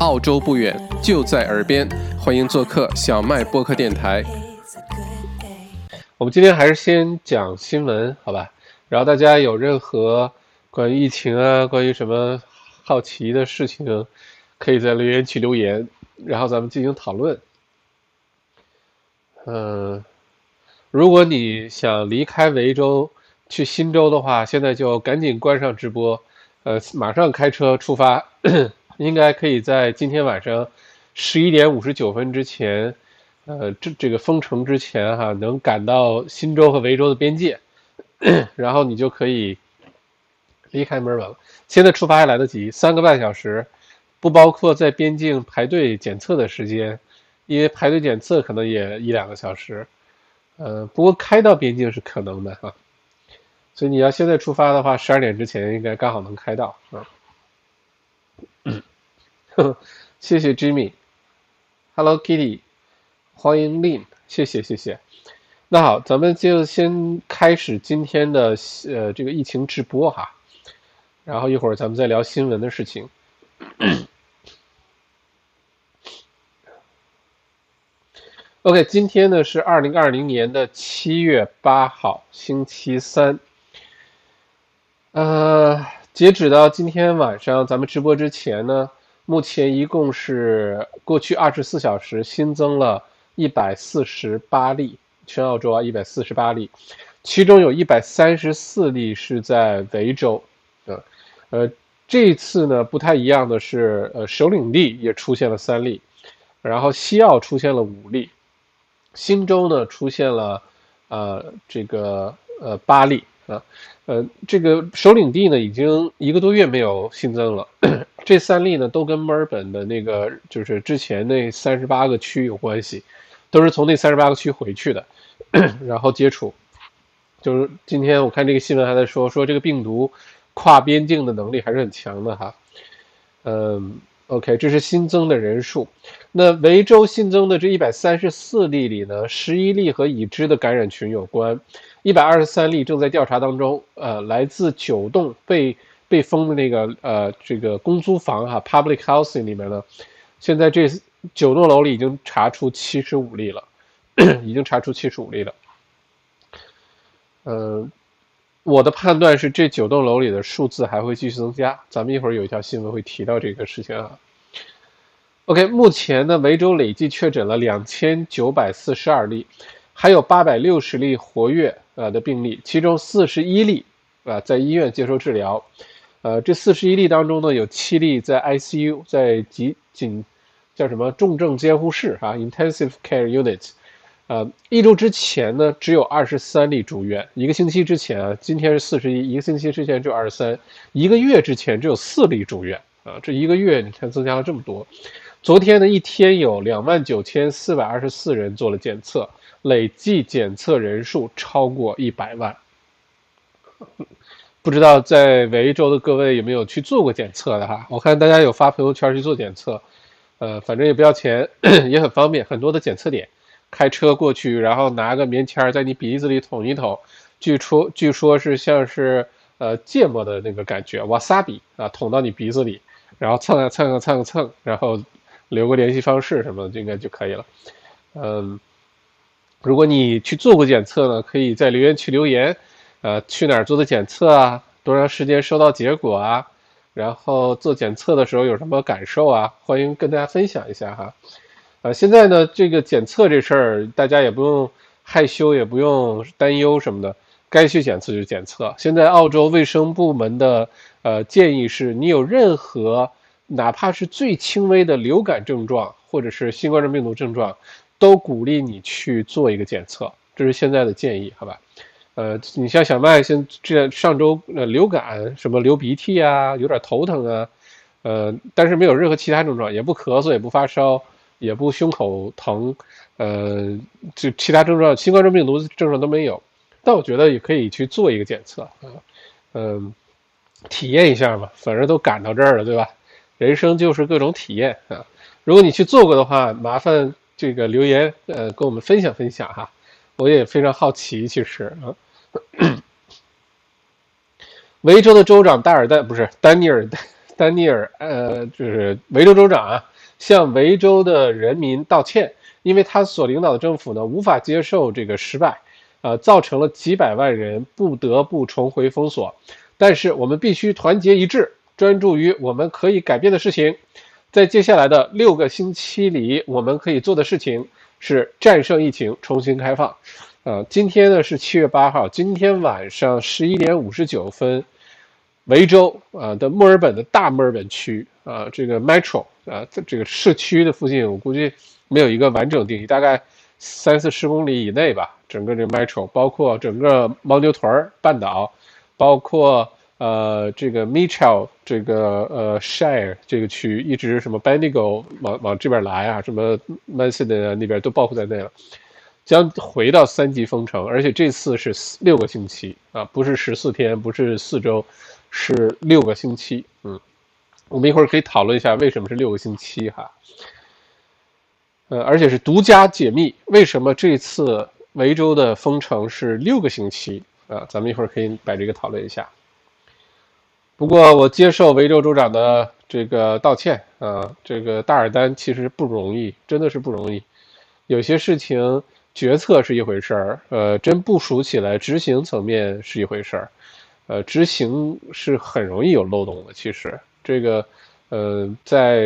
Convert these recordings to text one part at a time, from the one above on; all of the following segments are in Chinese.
澳洲不远，就在耳边，欢迎做客小麦播客电台。我们今天还是先讲新闻，好吧？然后大家有任何关于疫情啊，关于什么好奇的事情，可以在留言区留言，然后咱们进行讨论。嗯，如果你想离开维州去新州的话，现在就赶紧关上直播，呃，马上开车出发。应该可以在今天晚上十一点五十九分之前，呃，这这个封城之前哈，能赶到新州和维州的边界，然后你就可以离开墨尔本了。现在出发还来得及，三个半小时，不包括在边境排队检测的时间，因为排队检测可能也一两个小时，呃，不过开到边境是可能的哈。所以你要现在出发的话，十二点之前应该刚好能开到啊。嗯 谢谢 Jimmy，Hello Kitty，欢迎 Lin，谢谢谢谢。那好，咱们就先开始今天的呃这个疫情直播哈，然后一会儿咱们再聊新闻的事情。OK，今天呢是二零二零年的七月八号，星期三。呃，截止到今天晚上咱们直播之前呢。目前一共是过去二十四小时新增了一百四十八例，全澳洲啊一百四十八例，其中有一百三十四例是在维州，呃，呃，这次呢不太一样的是，呃，首领地也出现了三例，然后西澳出现了五例，新州呢出现了，呃，这个呃八例啊，呃，这个首领地呢已经一个多月没有新增了。这三例呢，都跟墨尔本的那个就是之前那三十八个区有关系，都是从那三十八个区回去的，然后接触。就是今天我看这个新闻还在说，说这个病毒跨边境的能力还是很强的哈。嗯，OK，这是新增的人数。那维州新增的这一百三十四例里呢，十一例和已知的感染群有关，一百二十三例正在调查当中。呃，来自九栋被。被封的那个呃，这个公租房哈，public housing 里面呢，现在这九栋楼里已经查出七十五例了，已经查出七十五例了。呃，我的判断是这九栋楼里的数字还会继续增加。咱们一会儿有一条新闻会提到这个事情啊。OK，目前呢，维州累计确诊了两千九百四十二例，还有八百六十例活跃呃的病例，其中四十一例啊在医院接受治疗。呃，这四十一例当中呢，有七例在 ICU，在急紧叫什么重症监护室啊，intensive care unit。呃，一周之前呢，只有二十三例住院。一个星期之前啊，今天是四十一，一个星期之前只有二十三。一个月之前只有四例住院啊，这一个月你看增加了这么多。昨天呢，一天有两万九千四百二十四人做了检测，累计检测人数超过一百万。不知道在维州的各位有没有去做过检测的哈？我看大家有发朋友圈去做检测，呃，反正也不要钱，也很方便，很多的检测点，开车过去，然后拿个棉签在你鼻子里捅一捅，据说据说是像是呃芥末的那个感觉，瓦萨比啊，捅到你鼻子里，然后蹭啊蹭啊蹭啊蹭，然后留个联系方式什么的，应该就可以了。嗯，如果你去做过检测呢，可以在留言区留言。呃，去哪儿做的检测啊？多长时间收到结果啊？然后做检测的时候有什么感受啊？欢迎跟大家分享一下哈。呃，现在呢，这个检测这事儿，大家也不用害羞，也不用担忧什么的，该去检测就检测。现在澳洲卫生部门的呃建议是，你有任何哪怕是最轻微的流感症状或者是新冠状病毒症状，都鼓励你去做一个检测，这是现在的建议，好吧？呃，你像小麦，现这上周呃流感，什么流鼻涕啊，有点头疼啊，呃，但是没有任何其他症状，也不咳嗽，也不发烧，也不胸口疼，呃，就其他症状，新冠状病毒症状都没有。但我觉得也可以去做一个检测啊，嗯，体验一下嘛，反正都赶到这儿了，对吧？人生就是各种体验啊。如果你去做过的话，麻烦这个留言呃跟我们分享分享哈，我也非常好奇，其实啊。维州的州长戴尔戴不是丹尼尔丹尼尔，呃，就是维州州长啊，向维州的人民道歉，因为他所领导的政府呢无法接受这个失败，呃，造成了几百万人不得不重回封锁。但是我们必须团结一致，专注于我们可以改变的事情。在接下来的六个星期里，我们可以做的事情是战胜疫情，重新开放。呃，今天呢是七月八号，今天晚上十一点五十九分，维州啊的墨尔本的大墨尔本区啊，这个 Metro 啊，这个市区的附近，我估计没有一个完整定义，大概三四十公里以内吧。整个这个 Metro，包括整个牦牛屯半岛。包括呃这个 Mitchell 这个呃 Share 这个区域一直什么 Bendigo 往往这边来啊，什么 Mansfield 那边都包括在内了，将回到三级封城，而且这次是六个星期啊，不是十四天，不是四周，是六个星期。嗯，我们一会儿可以讨论一下为什么是六个星期哈。呃，而且是独家解密，为什么这次维州的封城是六个星期？啊，咱们一会儿可以把这个讨论一下。不过我接受维州州长的这个道歉啊，这个大尔丹其实不容易，真的是不容易。有些事情决策是一回事儿，呃，真部署起来执行层面是一回事儿，呃，执行是很容易有漏洞的。其实这个，呃，在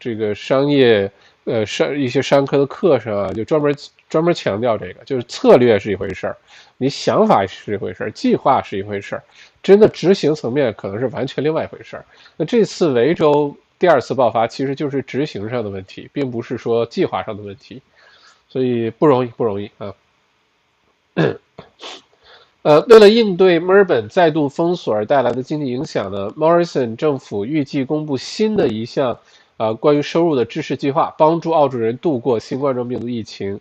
这个商业呃商一些商科的课上啊，就专门专门强调这个，就是策略是一回事儿。你想法是一回事儿，计划是一回事儿，真的执行层面可能是完全另外一回事儿。那这次维州第二次爆发，其实就是执行上的问题，并不是说计划上的问题，所以不容易，不容易啊。呃，为了应对墨尔本再度封锁而带来的经济影响呢，Morrison 政府预计公布新的一项啊关于收入的支持计划，帮助澳洲人度过新冠状病毒疫情。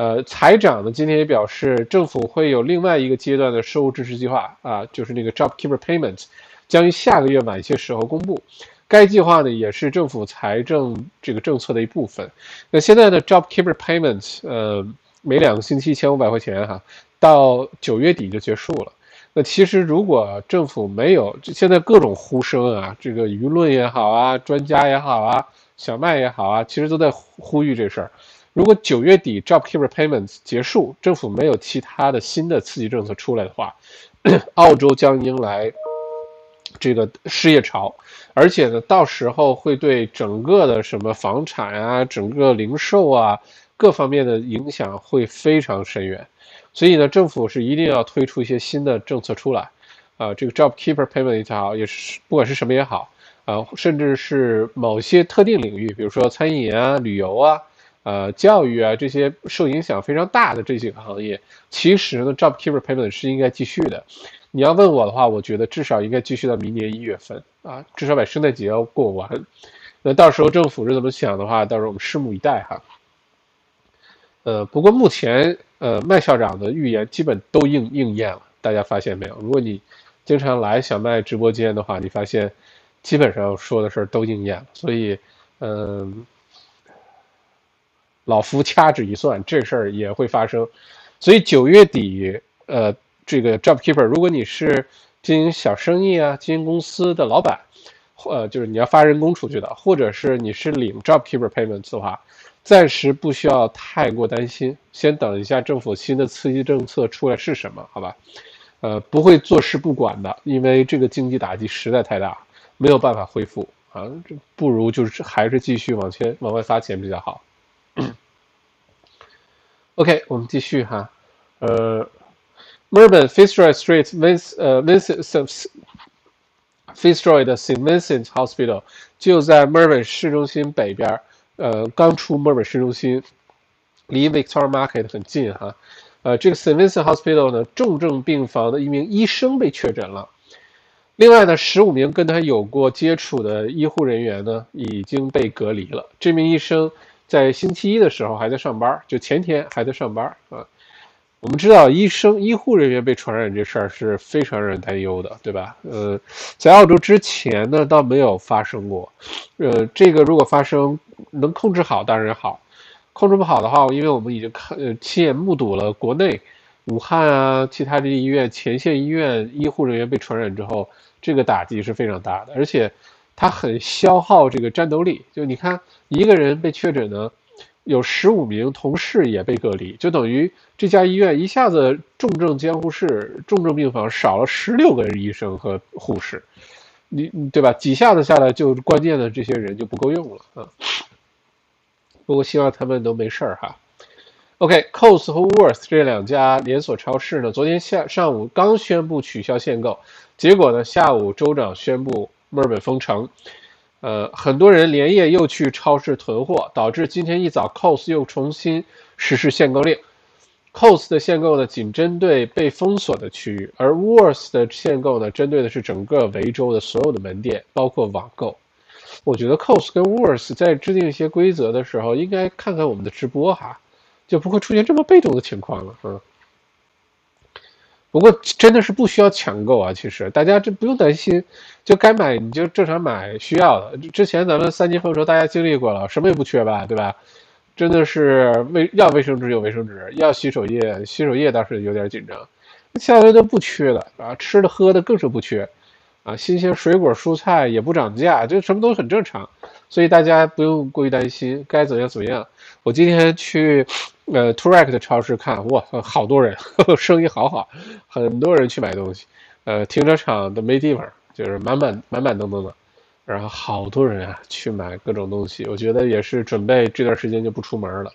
呃，财长呢今天也表示，政府会有另外一个阶段的收入支持计划啊，就是那个 JobKeeper Payment，将于下个月晚些时候公布。该计划呢也是政府财政这个政策的一部分。那现在的 JobKeeper Payment，呃，每两个星期一千五百块钱哈，到九月底就结束了。那其实如果政府没有现在各种呼声啊，这个舆论也好啊，专家也好啊，小麦也好啊，其实都在呼吁这事儿。如果九月底 JobKeeper Payments 结束，政府没有其他的新的刺激政策出来的话，澳洲将迎来这个失业潮，而且呢，到时候会对整个的什么房产啊、整个零售啊各方面的影响会非常深远。所以呢，政府是一定要推出一些新的政策出来啊，这个 JobKeeper Payment 也好，也是不管是什么也好啊，甚至是某些特定领域，比如说餐饮啊、旅游啊。呃，教育啊，这些受影响非常大的这几个行业，其实呢，JobKeeper Payment 是应该继续的。你要问我的话，我觉得至少应该继续到明年一月份啊，至少把圣诞节要过完。那到时候政府是怎么想的话，到时候我们拭目以待哈。呃，不过目前呃麦校长的预言基本都应应验了，大家发现没有？如果你经常来小麦直播间的话，你发现基本上说的事儿都应验了，所以嗯。老夫掐指一算，这事儿也会发生，所以九月底，呃，这个 JobKeeper，如果你是经营小生意啊，经营公司的老板，呃，就是你要发人工出去的，或者是你是领 JobKeeper Payments 的话，暂时不需要太过担心，先等一下政府新的刺激政策出来是什么，好吧？呃，不会坐视不管的，因为这个经济打击实在太大，没有办法恢复啊，这不如就是还是继续往前往外发钱比较好。OK，我们继续哈，呃，Melbourne Fitzroy Street Vince 呃 Vincent Fitzroy 的 St Vincent Hospital 就在 Melbourne 市中心北边，呃，刚出 Melbourne 市中心，离 Victor Market 很近哈，呃，这个 St Vincent Hospital 呢，重症病房的一名医生被确诊了，另外呢，十五名跟他有过接触的医护人员呢，已经被隔离了，这名医生。在星期一的时候还在上班，就前天还在上班啊。我们知道，医生、医护人员被传染这事儿是非常让人担忧的，对吧？呃，在澳洲之前呢，倒没有发生过。呃，这个如果发生，能控制好当然好，控制不好的话，因为我们已经看呃亲眼目睹了国内武汉啊，其他的医院前线医院医护人员被传染之后，这个打击是非常大的，而且。它很消耗这个战斗力。就你看，一个人被确诊呢，有十五名同事也被隔离，就等于这家医院一下子重症监护室、重症病房少了十六个医生和护士，你对吧？几下子下来，就关键的这些人就不够用了啊。不过希望他们都没事儿哈。ok cos 和 Worth 这两家连锁超市呢，昨天下上午刚宣布取消限购，结果呢，下午州长宣布墨尔本封城，呃，很多人连夜又去超市囤货，导致今天一早 COS 又重新实施限购令。COS 的限购呢，仅针对被封锁的区域，而 Worth 的限购呢，针对的是整个维州的所有的门店，包括网购。我觉得 COS 跟 Worth 在制定一些规则的时候，应该看看我们的直播哈。就不会出现这么被动的情况了，嗯。不过真的是不需要抢购啊，其实大家这不用担心，就该买你就正常买需要的。之前咱们三级封时候大家经历过了，什么也不缺吧，对吧？真的是卫要卫生纸有卫生纸，要洗手液洗手液倒是有点紧张，其他的都不缺的啊，吃的喝的更是不缺啊，新鲜水果蔬菜也不涨价，就什么都很正常，所以大家不用过于担心，该怎样怎样。我今天去。呃 t u r e c 的超市看，哇，好多人，生意好好，很多人去买东西。呃，停车场都没地方，就是满满满满登登的，然后好多人啊去买各种东西。我觉得也是准备这段时间就不出门了。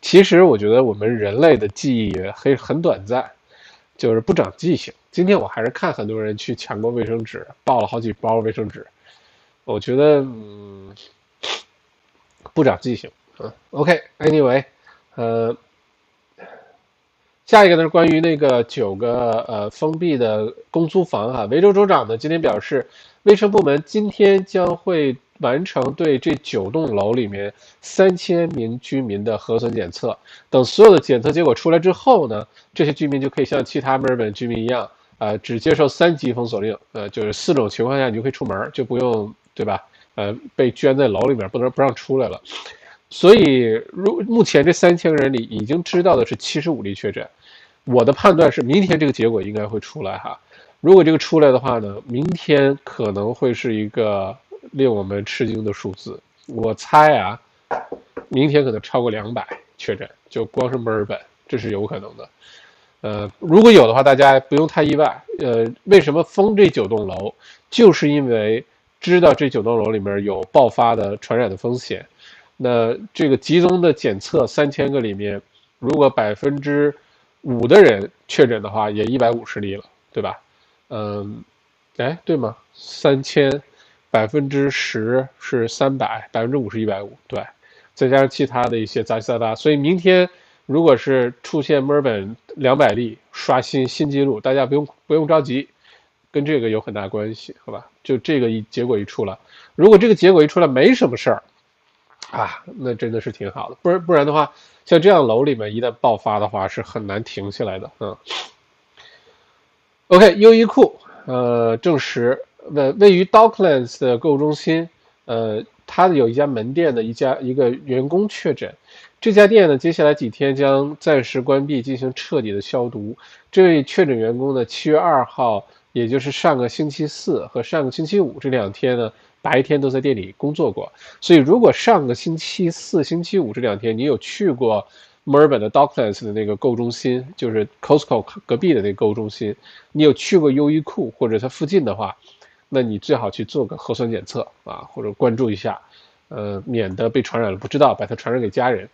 其实我觉得我们人类的记忆很很短暂，就是不长记性。今天我还是看很多人去抢购卫生纸，抱了好几包卫生纸。我觉得嗯，不长记性。嗯，OK，Anyway。呃，下一个呢是关于那个九个呃封闭的公租房哈，维州州长呢今天表示，卫生部门今天将会完成对这九栋楼里面三千名居民的核酸检测，等所有的检测结果出来之后呢，这些居民就可以像其他墨尔本居民一样，呃，只接受三级封锁令，呃，就是四种情况下你就可以出门，就不用对吧？呃，被圈在楼里面，不能不让出来了。所以，如目前这三千个人里已经知道的是七十五例确诊，我的判断是明天这个结果应该会出来哈。如果这个出来的话呢，明天可能会是一个令我们吃惊的数字。我猜啊，明天可能超过两百确诊，就光是墨尔本，这是有可能的。呃，如果有的话，大家不用太意外。呃，为什么封这九栋楼？就是因为知道这九栋楼里面有爆发的传染的风险。那这个集中的检测三千个里面，如果百分之五的人确诊的话，也一百五十例了，对吧？嗯，哎，对吗？三千百分之十是三百，百分之五是一百五，对，再加上其他的一些杂七杂八，所以明天如果是出现墨尔本两百例刷新新纪录，大家不用不用着急，跟这个有很大关系，好吧？就这个一结果一出来，如果这个结果一出来没什么事儿。啊，那真的是挺好的，不然不然的话，像这样楼里面一旦爆发的话，是很难停下来的。嗯，OK，优衣库呃证实，位位于 Docklands 的购物中心，呃，它有一家门店的一家一个员工确诊，这家店呢，接下来几天将暂时关闭，进行彻底的消毒。这位确诊员工呢，七月二号，也就是上个星期四和上个星期五这两天呢。白天都在店里工作过，所以如果上个星期四、星期五这两天你有去过墨尔本的 Docklands 的那个购物中心，就是 Costco 隔壁的那个购物中心，你有去过优衣库或者它附近的话，那你最好去做个核酸检测啊，或者关注一下，呃，免得被传染了不知道，把它传染给家人。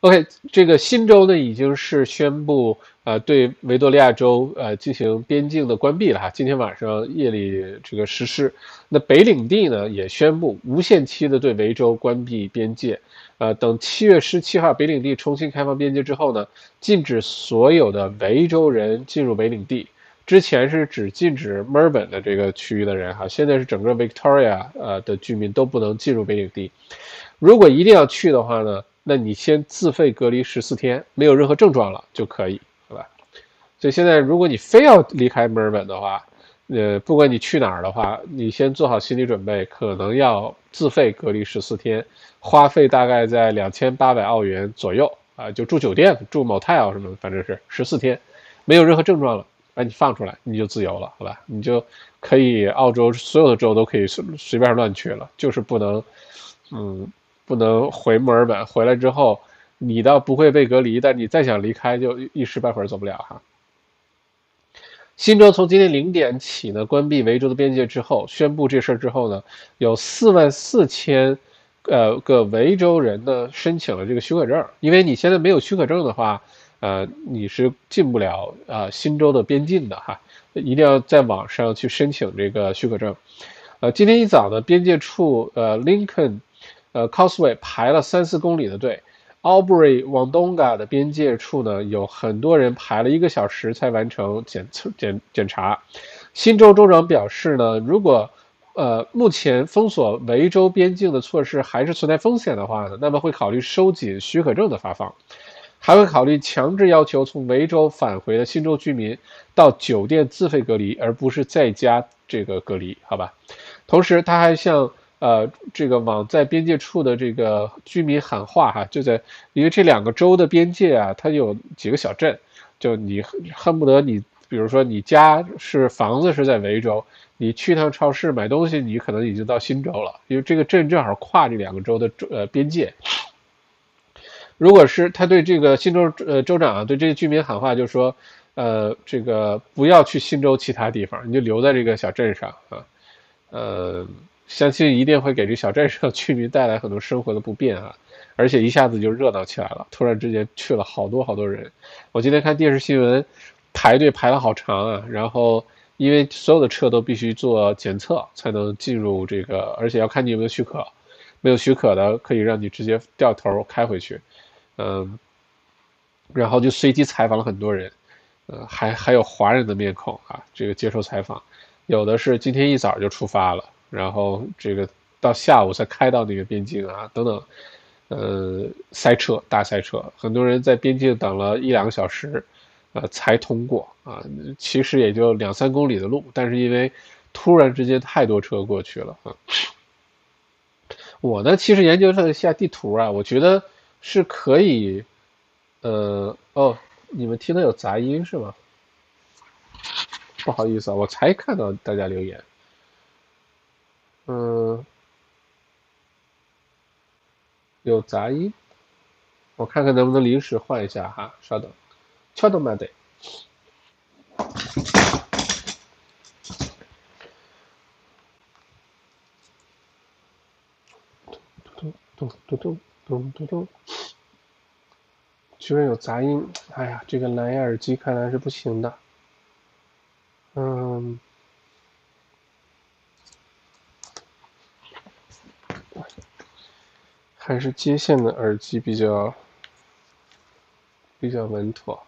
OK，这个新州呢已经是宣布，呃，对维多利亚州呃进行边境的关闭了哈。今天晚上夜里这个实施。那北领地呢也宣布无限期的对维州关闭边界，呃，等七月十七号北领地重新开放边界之后呢，禁止所有的维州人进入北领地。之前是只禁止墨尔本的这个区域的人哈，现在是整个 Victoria 呃的居民都不能进入北领地。如果一定要去的话呢？那你先自费隔离十四天，没有任何症状了就可以，所以现在如果你非要离开墨尔本的话，呃，不管你去哪儿的话，你先做好心理准备，可能要自费隔离十四天，花费大概在两千八百澳元左右啊，就住酒店、住 motel 什么，反正是十四天，没有任何症状了把你放出来，你就自由了，好吧？你就可以澳洲所有的州都可以随随便乱去了，就是不能，嗯，不能回墨尔本。回来之后，你倒不会被隔离，但你再想离开，就一时半会儿走不了哈。新州从今天零点起呢，关闭维州的边界之后，宣布这事儿之后呢，有四万四千。呃，个维州人呢申请了这个许可证，因为你现在没有许可证的话，呃，你是进不了啊新州的边境的哈，一定要在网上去申请这个许可证。呃，今天一早呢，边界处呃 Lincoln，呃 Causeway 排了三四公里的队，Albury Wodonga 的边界处呢，有很多人排了一个小时才完成检测检检查。新州州长表示呢，如果呃，目前封锁维州边境的措施还是存在风险的话呢，那么会考虑收紧许可证的发放，还会考虑强制要求从维州返回的新州居民到酒店自费隔离，而不是在家这个隔离，好吧？同时，他还向呃这个往在边界处的这个居民喊话哈，就在因为这两个州的边界啊，它有几个小镇，就你恨不得你，比如说你家是房子是在维州。你去趟超市买东西，你可能已经到新州了，因为这个镇正好跨这两个州的呃边界。如果是他对这个新州呃州长啊对这些居民喊话，就说呃这个不要去新州其他地方，你就留在这个小镇上啊，呃相信一定会给这小镇上居民带来很多生活的不便啊，而且一下子就热闹起来了，突然之间去了好多好多人。我今天看电视新闻，排队排了好长啊，然后。因为所有的车都必须做检测才能进入这个，而且要看你有没有许可，没有许可的可以让你直接掉头开回去，嗯，然后就随机采访了很多人，呃，还还有华人的面孔啊，这个接受采访，有的是今天一早就出发了，然后这个到下午才开到那个边境啊，等等，呃，塞车大塞车，很多人在边境等了一两个小时。呃，才通过啊，其实也就两三公里的路，但是因为突然之间太多车过去了啊。我呢，其实研究了一下地图啊，我觉得是可以。呃，哦，你们听到有杂音是吗？不好意思啊，我才看到大家留言。嗯，有杂音，我看看能不能临时换一下哈，稍等。敲动慢点。咚咚咚咚咚咚咚，居然有杂音！哎呀，这个蓝牙耳机看来是不行的。嗯，还是接线的耳机比较比较稳妥。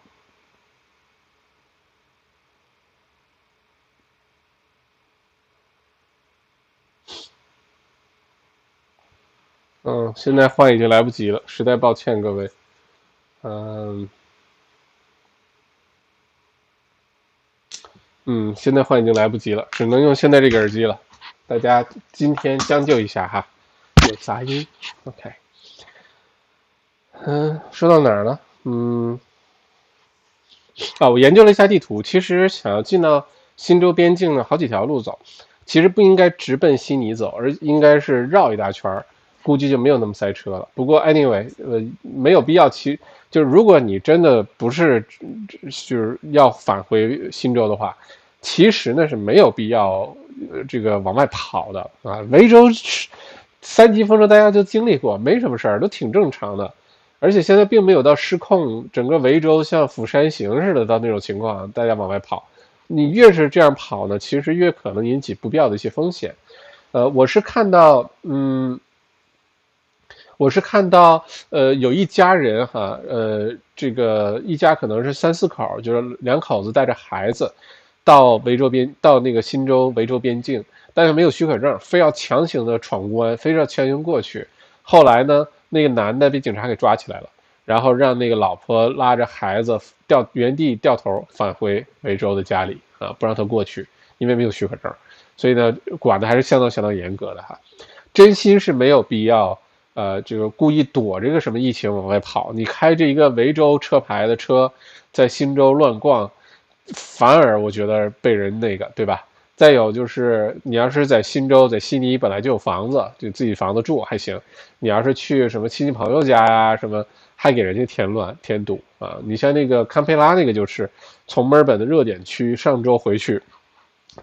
嗯，现在换已经来不及了，实在抱歉各位。嗯，嗯，现在换已经来不及了，只能用现在这个耳机了。大家今天将就一下哈，有杂音。OK。嗯，说到哪儿了？嗯，啊，我研究了一下地图，其实想要进到新州边境呢，好几条路走，其实不应该直奔悉尼走，而应该是绕一大圈儿。估计就没有那么塞车了。不过，anyway，呃，没有必要。其就是如果你真的不是就是要返回新州的话，其实呢是没有必要这个往外跑的啊。维州三级封城大家就经历过，没什么事儿，都挺正常的。而且现在并没有到失控，整个维州像釜山行似的到那种情况，大家往外跑。你越是这样跑呢，其实越可能引起不必要的一些风险。呃，我是看到，嗯。我是看到，呃，有一家人哈，呃，这个一家可能是三四口，就是两口子带着孩子，到维州边，到那个新州维州边境，但是没有许可证，非要强行的闯关，非要强行过去。后来呢，那个男的被警察给抓起来了，然后让那个老婆拉着孩子掉原地掉头返回维州的家里啊，不让他过去，因为没有许可证，所以呢，管的还是相当相当严格的哈，真心是没有必要。呃，这个故意躲这个什么疫情往外跑，你开着一个维州车牌的车在新州乱逛，反而我觉得被人那个，对吧？再有就是，你要是在新州，在悉尼本来就有房子，就自己房子住还行。你要是去什么亲戚朋友家呀，什么还给人家添乱添堵啊！你像那个堪培拉那个，就是从墨尔本的热点区上周回去，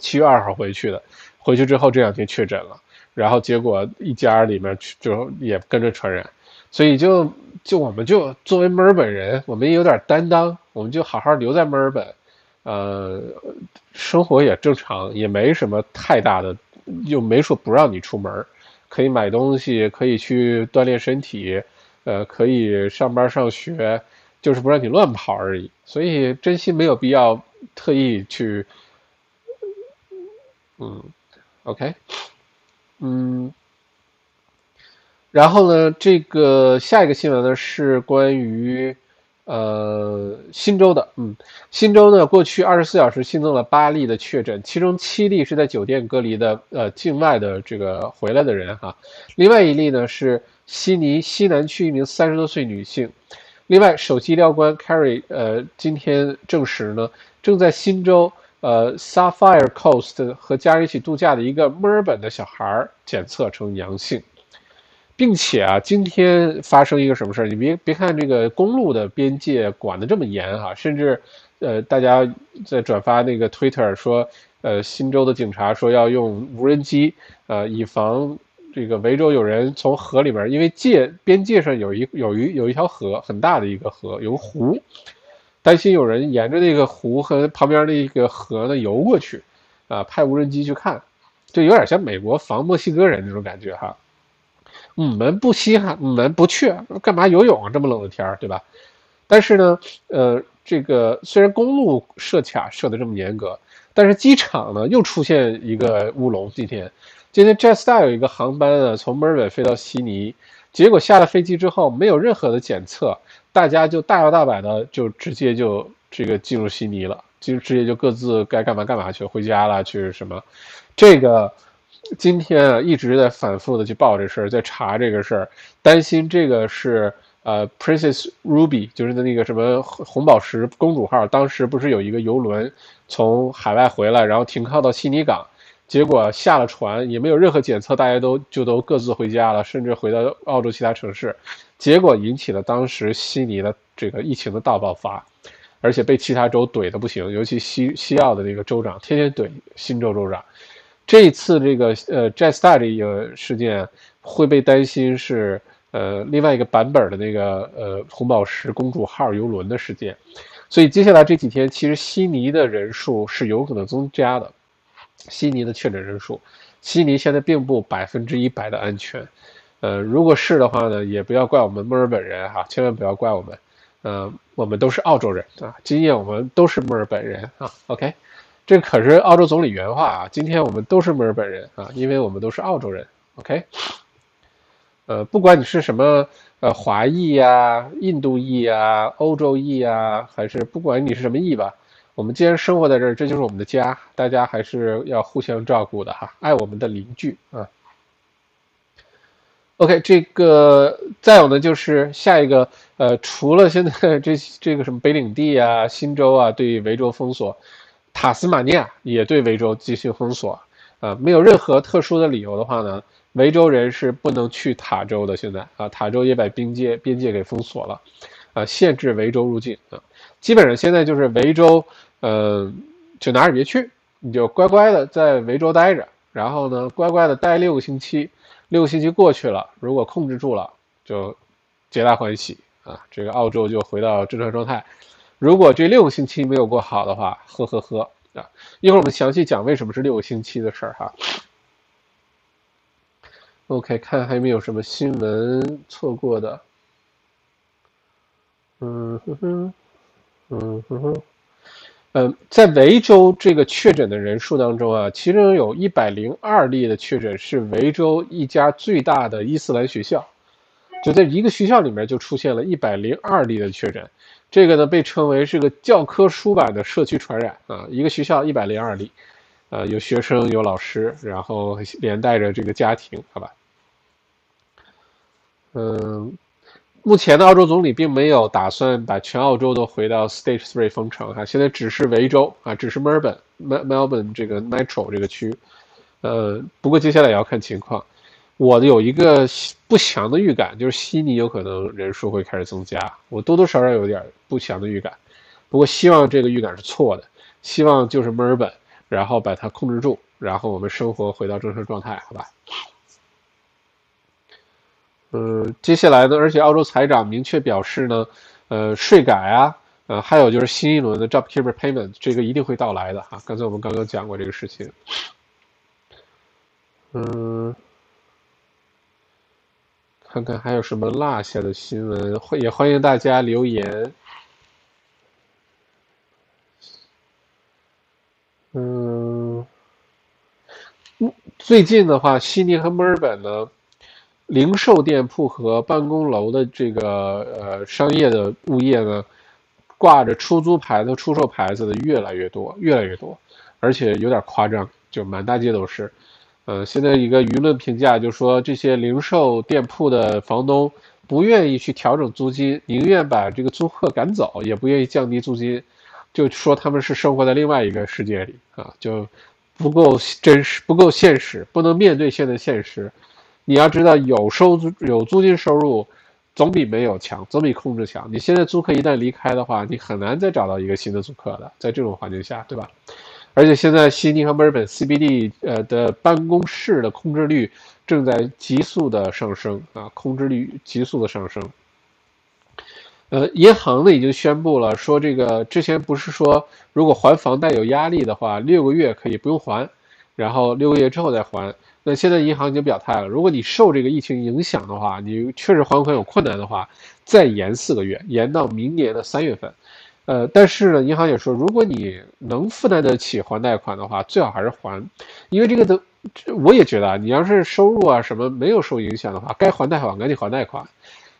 七月二号回去的，回去之后这两天确诊了，然后结果一家里面就也跟着传染，所以就就我们就作为墨尔本人，我们也有点担当，我们就好好留在墨尔本。呃，生活也正常，也没什么太大的，又没说不让你出门，可以买东西，可以去锻炼身体，呃，可以上班上学，就是不让你乱跑而已。所以真心没有必要特意去，嗯，OK，嗯，然后呢，这个下一个新闻呢是关于。呃，新州的，嗯，新州呢，过去二十四小时新增了八例的确诊，其中七例是在酒店隔离的，呃，境外的这个回来的人哈，另外一例呢是悉尼西南区一名三十多岁女性，另外首席医疗官 Carrie 呃今天证实呢，正在新州呃 Sapphire Coast 和家人一起度假的一个墨尔本的小孩检测呈阳性。并且啊，今天发生一个什么事儿？你别别看这个公路的边界管得这么严哈，甚至，呃，大家在转发那个 Twitter 说，呃，新州的警察说要用无人机，呃，以防这个维州有人从河里边，因为界边界上有一有一有一条河，很大的一个河，有个湖，担心有人沿着那个湖和旁边那个河呢游过去，啊，派无人机去看，就有点像美国防墨西哥人那种感觉哈。我们不稀罕，我们不去，干嘛游泳啊？这么冷的天儿，对吧？但是呢，呃，这个虽然公路设卡设的这么严格，但是机场呢又出现一个乌龙。今天，今天 Jetstar 有一个航班呢从墨尔本飞到悉尼，结果下了飞机之后没有任何的检测，大家就大摇大摆的就直接就这个进入悉尼了，就直接就各自该干嘛干嘛去，回家了去什么，这个。今天啊，一直在反复的去报这事儿，在查这个事儿，担心这个是呃，Princess Ruby，就是那个什么红宝石公主号，当时不是有一个游轮从海外回来，然后停靠到悉尼港，结果下了船也没有任何检测，大家都就都各自回家了，甚至回到澳洲其他城市，结果引起了当时悉尼的这个疫情的大爆发，而且被其他州怼的不行，尤其西西澳的那个州长天天怼新州州长。这次这个呃 Jetstar 这个事件会被担心是呃另外一个版本的那个呃红宝石公主号游轮的事件，所以接下来这几天其实悉尼的人数是有可能增加的，悉尼的确诊人数，悉尼现在并不百分之一百的安全，呃如果是的话呢，也不要怪我们墨尔本人哈，千万不要怪我们，呃我们都是澳洲人啊，今夜我们都是墨尔本人啊，OK。这可是澳洲总理原话啊！今天我们都是墨尔本人啊，因为我们都是澳洲人。OK，呃，不管你是什么呃华裔呀、印度裔呀、欧洲裔呀，还是不管你是什么裔吧，我们既然生活在这儿，这就是我们的家，大家还是要互相照顾的哈，爱我们的邻居啊。OK，这个再有呢，就是下一个呃，除了现在这这个什么北领地啊、新州啊对维州封锁。塔斯马尼亚也对维州进行封锁，啊，没有任何特殊的理由的话呢，维州人是不能去塔州的。现在啊，塔州也把边界边界给封锁了，啊，限制维州入境啊。基本上现在就是维州，呃，就哪儿也别去，你就乖乖的在维州待着，然后呢，乖乖的待六个星期，六个星期过去了，如果控制住了，就皆大欢喜啊，这个澳洲就回到正常状态。如果这六个星期没有过好的话，呵呵呵啊！一会儿我们详细讲为什么是六个星期的事儿哈。OK，看还有没有什么新闻错过的。嗯哼哼，嗯哼哼，嗯，在维州这个确诊的人数当中啊，其中有一百零二例的确诊是维州一家最大的伊斯兰学校，就在一个学校里面就出现了一百零二例的确诊。这个呢被称为是个教科书版的社区传染啊，一个学校一百零二例，呃，有学生有老师，然后连带着这个家庭，好吧？嗯，目前的澳洲总理并没有打算把全澳洲都回到 Stage Three 封城哈，现在只是维州啊，只是墨尔本、Mel Melbourne 这个 Metro 这个区，呃，不过接下来也要看情况。我的有一个不祥的预感，就是悉尼有可能人数会开始增加，我多多少少有点不祥的预感。不过希望这个预感是错的，希望就是墨尔本，然后把它控制住，然后我们生活回到正常状态，好吧？嗯，接下来呢？而且澳洲财长明确表示呢，呃，税改啊，呃，还有就是新一轮的 JobKeeper Payment，这个一定会到来的哈。刚才我们刚刚讲过这个事情。嗯，看看还有什么落下的新闻，也欢迎大家留言。嗯，最近的话，悉尼和墨尔本呢？零售店铺和办公楼的这个呃商业的物业呢，挂着出租牌子、出售牌子的越来越多，越来越多，而且有点夸张，就满大街都是。呃，现在一个舆论评价就是说，这些零售店铺的房东不愿意去调整租金，宁愿把这个租客赶走，也不愿意降低租金，就说他们是生活在另外一个世界里啊，就不够真实，不够现实，不能面对现在现实。你要知道，有收租有租金收入，总比没有强，总比控制强。你现在租客一旦离开的话，你很难再找到一个新的租客的。在这种环境下，对吧？而且现在悉尼和墨尔本 CBD 呃的办公室的空置率正在急速的上升啊，空置率急速的上升。呃，银行呢已经宣布了，说这个之前不是说如果还房贷有压力的话，六个月可以不用还，然后六个月之后再还。那现在银行已经表态了，如果你受这个疫情影响的话，你确实还款有困难的话，再延四个月，延到明年的三月份。呃，但是呢，银行也说，如果你能负担得起还贷款的话，最好还是还，因为这个的，我也觉得啊，你要是收入啊什么没有受影响的话，该还贷款赶紧还贷款，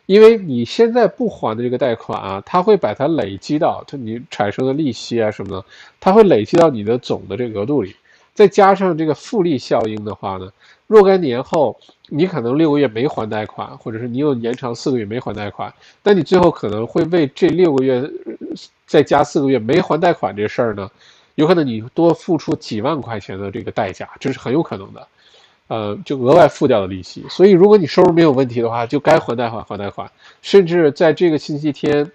因为你现在不还的这个贷款啊，它会把它累积到它你产生的利息啊什么的，它会累积到你的总的这个额度里。再加上这个复利效应的话呢，若干年后你可能六个月没还贷款，或者是你又延长四个月没还贷款，但你最后可能会为这六个月再加四个月没还贷款这事儿呢，有可能你多付出几万块钱的这个代价，这是很有可能的，呃，就额外付掉的利息。所以如果你收入没有问题的话，就该还贷款还贷款，甚至在这个星期天，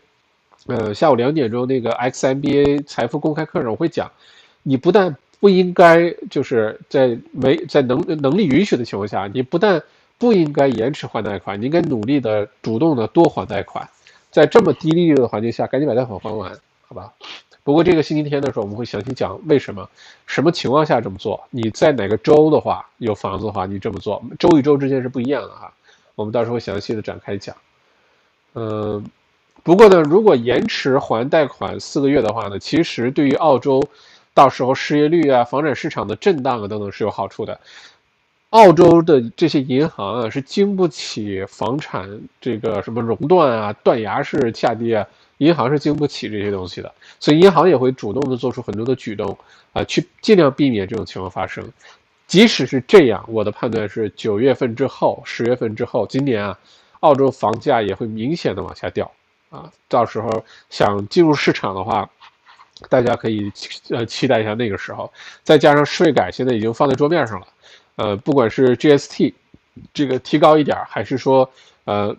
呃，下午两点钟那个 XMBA 财富公开课上我会讲，你不但不应该就是在没在能能力允许的情况下，你不但不应该延迟还贷款，你应该努力的主动的多还贷款，在这么低利率的环境下，赶紧把贷款还完，好吧？不过这个星期天的时候，我们会详细讲为什么，什么情况下这么做。你在哪个州的话有房子的话，你这么做，州与州之间是不一样的哈。我们到时候详细的展开讲。嗯，不过呢，如果延迟还贷款四个月的话呢，其实对于澳洲。到时候失业率啊、房产市场的震荡啊等等是有好处的。澳洲的这些银行啊是经不起房产这个什么熔断啊、断崖式下跌啊，银行是经不起这些东西的，所以银行也会主动的做出很多的举动啊，去尽量避免这种情况发生。即使是这样，我的判断是九月份之后、十月份之后，今年啊，澳洲房价也会明显的往下掉啊。到时候想进入市场的话。大家可以呃期待一下那个时候，再加上税改现在已经放在桌面上了，呃，不管是 GST 这个提高一点，还是说呃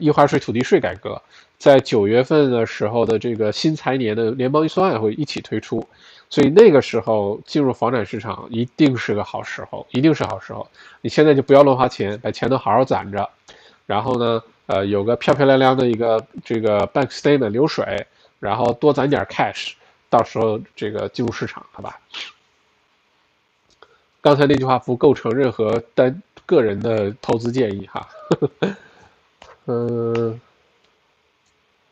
印花税、土地税改革，在九月份的时候的这个新财年的联邦预算案会一起推出，所以那个时候进入房产市场一定是个好时候，一定是好时候。你现在就不要乱花钱，把钱都好好攒着，然后呢，呃，有个漂漂亮亮的一个这个 bank statement 流水，然后多攒点 cash。到时候这个进入市场，好吧？刚才那句话不构成任何单个人的投资建议哈。嗯，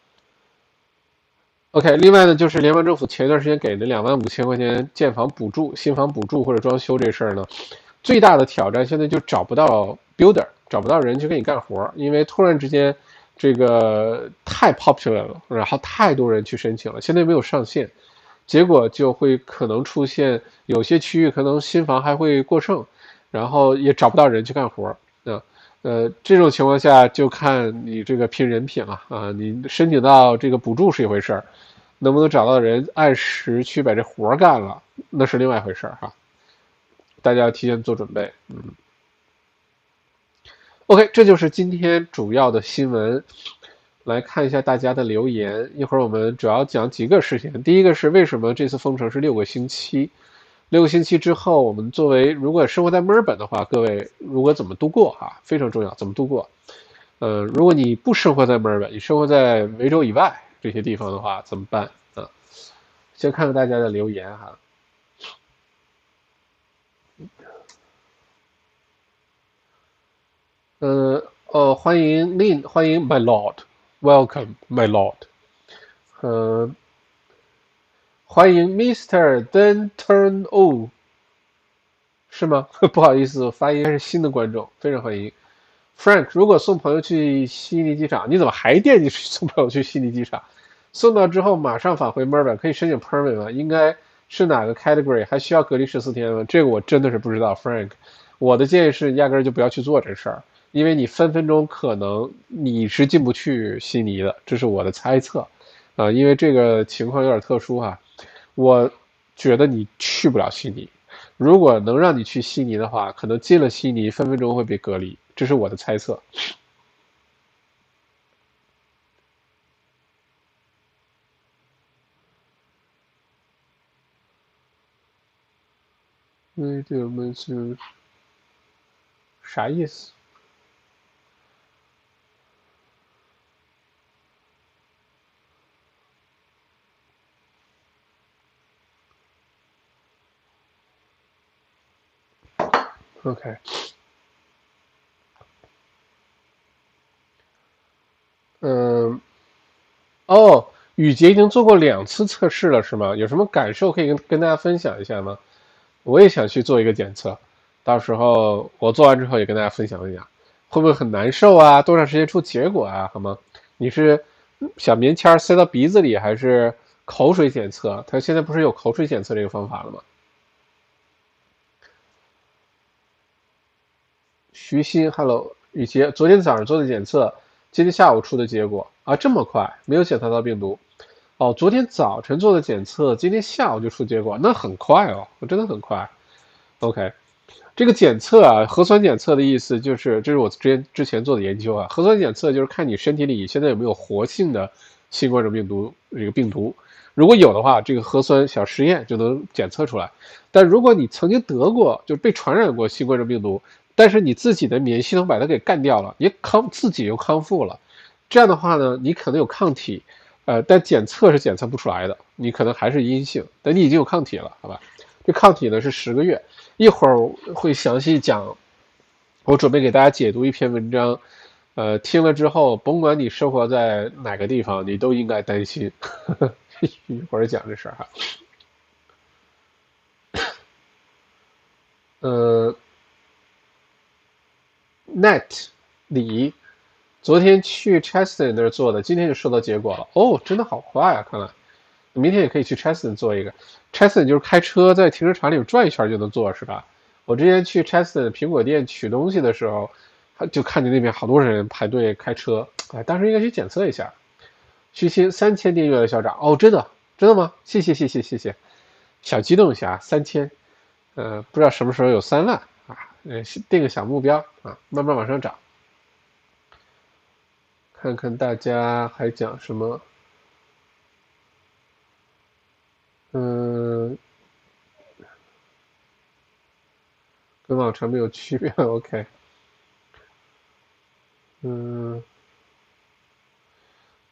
OK。另外呢，就是联邦政府前一段时间给的两万五千块钱建房补助、新房补助或者装修这事儿呢，最大的挑战现在就找不到 builder，找不到人去给你干活，因为突然之间这个太 popular 了，然后太多人去申请了，现在没有上限。结果就会可能出现有些区域可能新房还会过剩，然后也找不到人去干活儿啊，呃，这种情况下就看你这个拼人品了啊，你申请到这个补助是一回事儿，能不能找到人按时去把这活儿干了，那是另外一回事儿哈。大家要提前做准备，嗯。OK，这就是今天主要的新闻。来看一下大家的留言。一会儿我们主要讲几个事情。第一个是为什么这次封城是六个星期？六个星期之后，我们作为如果生活在墨尔本的话，各位如果怎么度过啊？非常重要，怎么度过？呃，如果你不生活在墨尔本，你生活在维州以外这些地方的话，怎么办啊？先看看大家的留言哈。呃，哦，欢迎 Lin，欢迎 My Lord。Welcome, my lord。呃，欢迎 Mr. Den Turn O，是吗？不好意思，发音是新的观众，非常欢迎。Frank，如果送朋友去悉尼机场，你怎么还惦记送朋友去悉尼机场？送到之后马上返回 Melbourne，可以申请 Permit 吗？应该是哪个 Category？还需要隔离十四天吗？这个我真的是不知道，Frank。我的建议是压根儿就不要去做这事儿。因为你分分钟可能你是进不去悉尼的，这是我的猜测，啊，因为这个情况有点特殊哈，我觉得你去不了悉尼，如果能让你去悉尼的话，可能进了悉尼分分钟会被隔离，这是我的猜测。那这们是啥意思？？OK，嗯，哦，雨杰已经做过两次测试了，是吗？有什么感受可以跟跟大家分享一下吗？我也想去做一个检测，到时候我做完之后也跟大家分享一下，会不会很难受啊？多长时间出结果啊？好吗？你是小棉签塞到鼻子里，还是口水检测？他现在不是有口水检测这个方法了吗？徐鑫，Hello，雨杰，昨天早上做的检测，今天下午出的结果啊，这么快，没有检测到病毒。哦，昨天早晨做的检测，今天下午就出结果，那很快哦，真的很快。OK，这个检测啊，核酸检测的意思就是，这是我之前之前做的研究啊，核酸检测就是看你身体里现在有没有活性的新冠状病毒这个病毒，如果有的话，这个核酸小实验就能检测出来。但如果你曾经得过，就被传染过新冠状病毒。但是你自己的免疫系统把它给干掉了，你康自己又康复了，这样的话呢，你可能有抗体，呃，但检测是检测不出来的，你可能还是阴性，但你已经有抗体了，好吧？这抗体呢是十个月，一会儿会详细讲，我准备给大家解读一篇文章，呃，听了之后，甭管你生活在哪个地方，你都应该担心，一会儿讲这事儿哈，呃。Net 李昨天去 Cheston 那儿做的，今天就收到结果了。哦，真的好快啊！看来明天也可以去 Cheston 做一个。Cheston 就是开车在停车场里转一圈就能做，是吧？我之前去 Cheston 苹果店取东西的时候，就看见那边好多人排队开车。哎，当时应该去检测一下。虚心三千订阅的校长，哦，真的真的吗？谢谢谢谢谢谢，小激动一下，三千，呃，不知道什么时候有三万。呃，定个小目标啊，慢慢往上涨。看看大家还讲什么？嗯，跟往常没有区别。OK。嗯，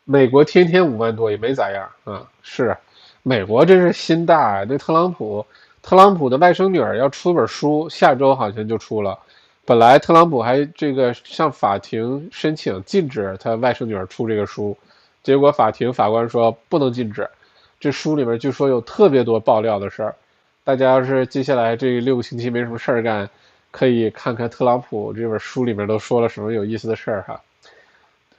美国天天五万多也没咋样啊。是，美国真是心大啊。那特朗普。特朗普的外甥女儿要出本书，下周好像就出了。本来特朗普还这个向法庭申请禁止他外甥女儿出这个书，结果法庭法官说不能禁止。这书里面据说有特别多爆料的事儿，大家要是接下来这六个星期没什么事儿干，可以看看特朗普这本书里面都说了什么有意思的事儿哈。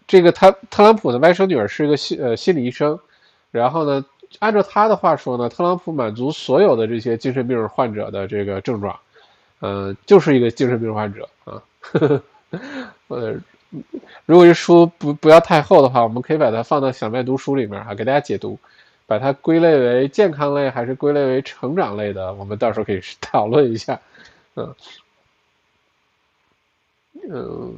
这个他特朗普的外甥女儿是一个心呃心理医生，然后呢。按照他的话说呢，特朗普满足所有的这些精神病患者的这个症状，呃，就是一个精神病患者啊。呃，如果是书不不要太厚的话，我们可以把它放到小麦读书里面哈，给大家解读，把它归类为健康类还是归类为成长类的，我们到时候可以讨论一下。嗯，嗯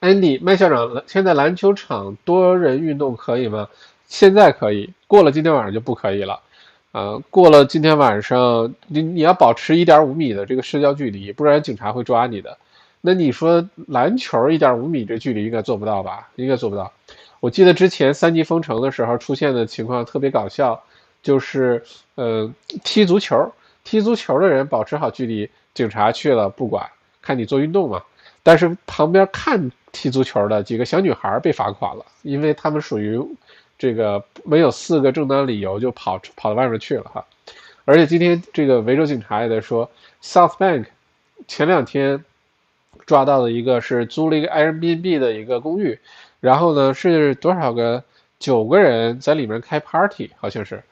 ，Andy 麦校长，现在篮球场多人运动可以吗？现在可以，过了今天晚上就不可以了。呃，过了今天晚上，你你要保持一点五米的这个社交距离，不然警察会抓你的。那你说篮球一点五米这距离应该做不到吧？应该做不到。我记得之前三级封城的时候出现的情况特别搞笑，就是呃踢足球，踢足球的人保持好距离，警察去了不管，看你做运动嘛。但是旁边看踢足球的几个小女孩被罚款了，因为他们属于。这个没有四个正当理由就跑跑到外面去了哈，而且今天这个维州警察也在说，South Bank 前两天抓到的一个是租了一个 Airbnb 的一个公寓，然后呢是多少个九个人在里面开 party，好像是，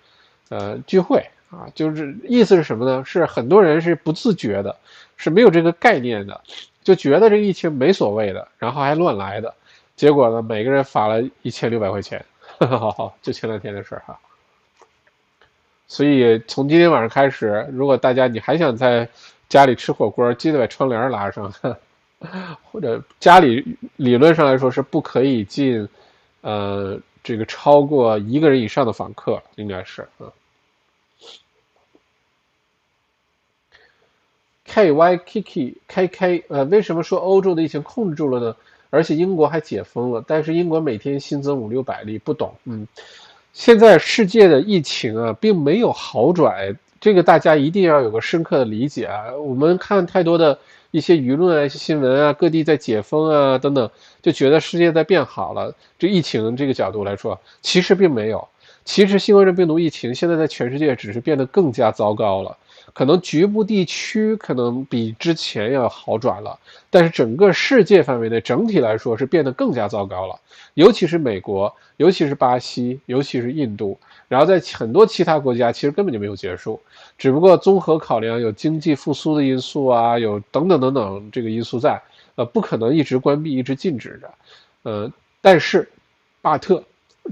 呃聚会啊，就是意思是什么呢？是很多人是不自觉的，是没有这个概念的，就觉得这个疫情没所谓的，然后还乱来的，结果呢每个人罚了一千六百块钱。好好，就前两天的事儿哈。所以从今天晚上开始，如果大家你还想在家里吃火锅，记得把窗帘拉上，或者家里理论上来说是不可以进，呃，这个超过一个人以上的访客，应该是啊。K Y K K K K，呃，为什么说欧洲的疫情控制住了呢？而且英国还解封了，但是英国每天新增五六百例，不懂。嗯，现在世界的疫情啊，并没有好转，这个大家一定要有个深刻的理解啊。我们看太多的一些舆论啊、一些新闻啊，各地在解封啊等等，就觉得世界在变好了。这疫情这个角度来说，其实并没有。其实新冠状病毒疫情现在在全世界只是变得更加糟糕了。可能局部地区可能比之前要好转了，但是整个世界范围内整体来说是变得更加糟糕了。尤其是美国，尤其是巴西，尤其是印度，然后在很多其他国家其实根本就没有结束，只不过综合考量有经济复苏的因素啊，有等等等等这个因素在，呃，不可能一直关闭一直禁止着，呃，但是，巴特。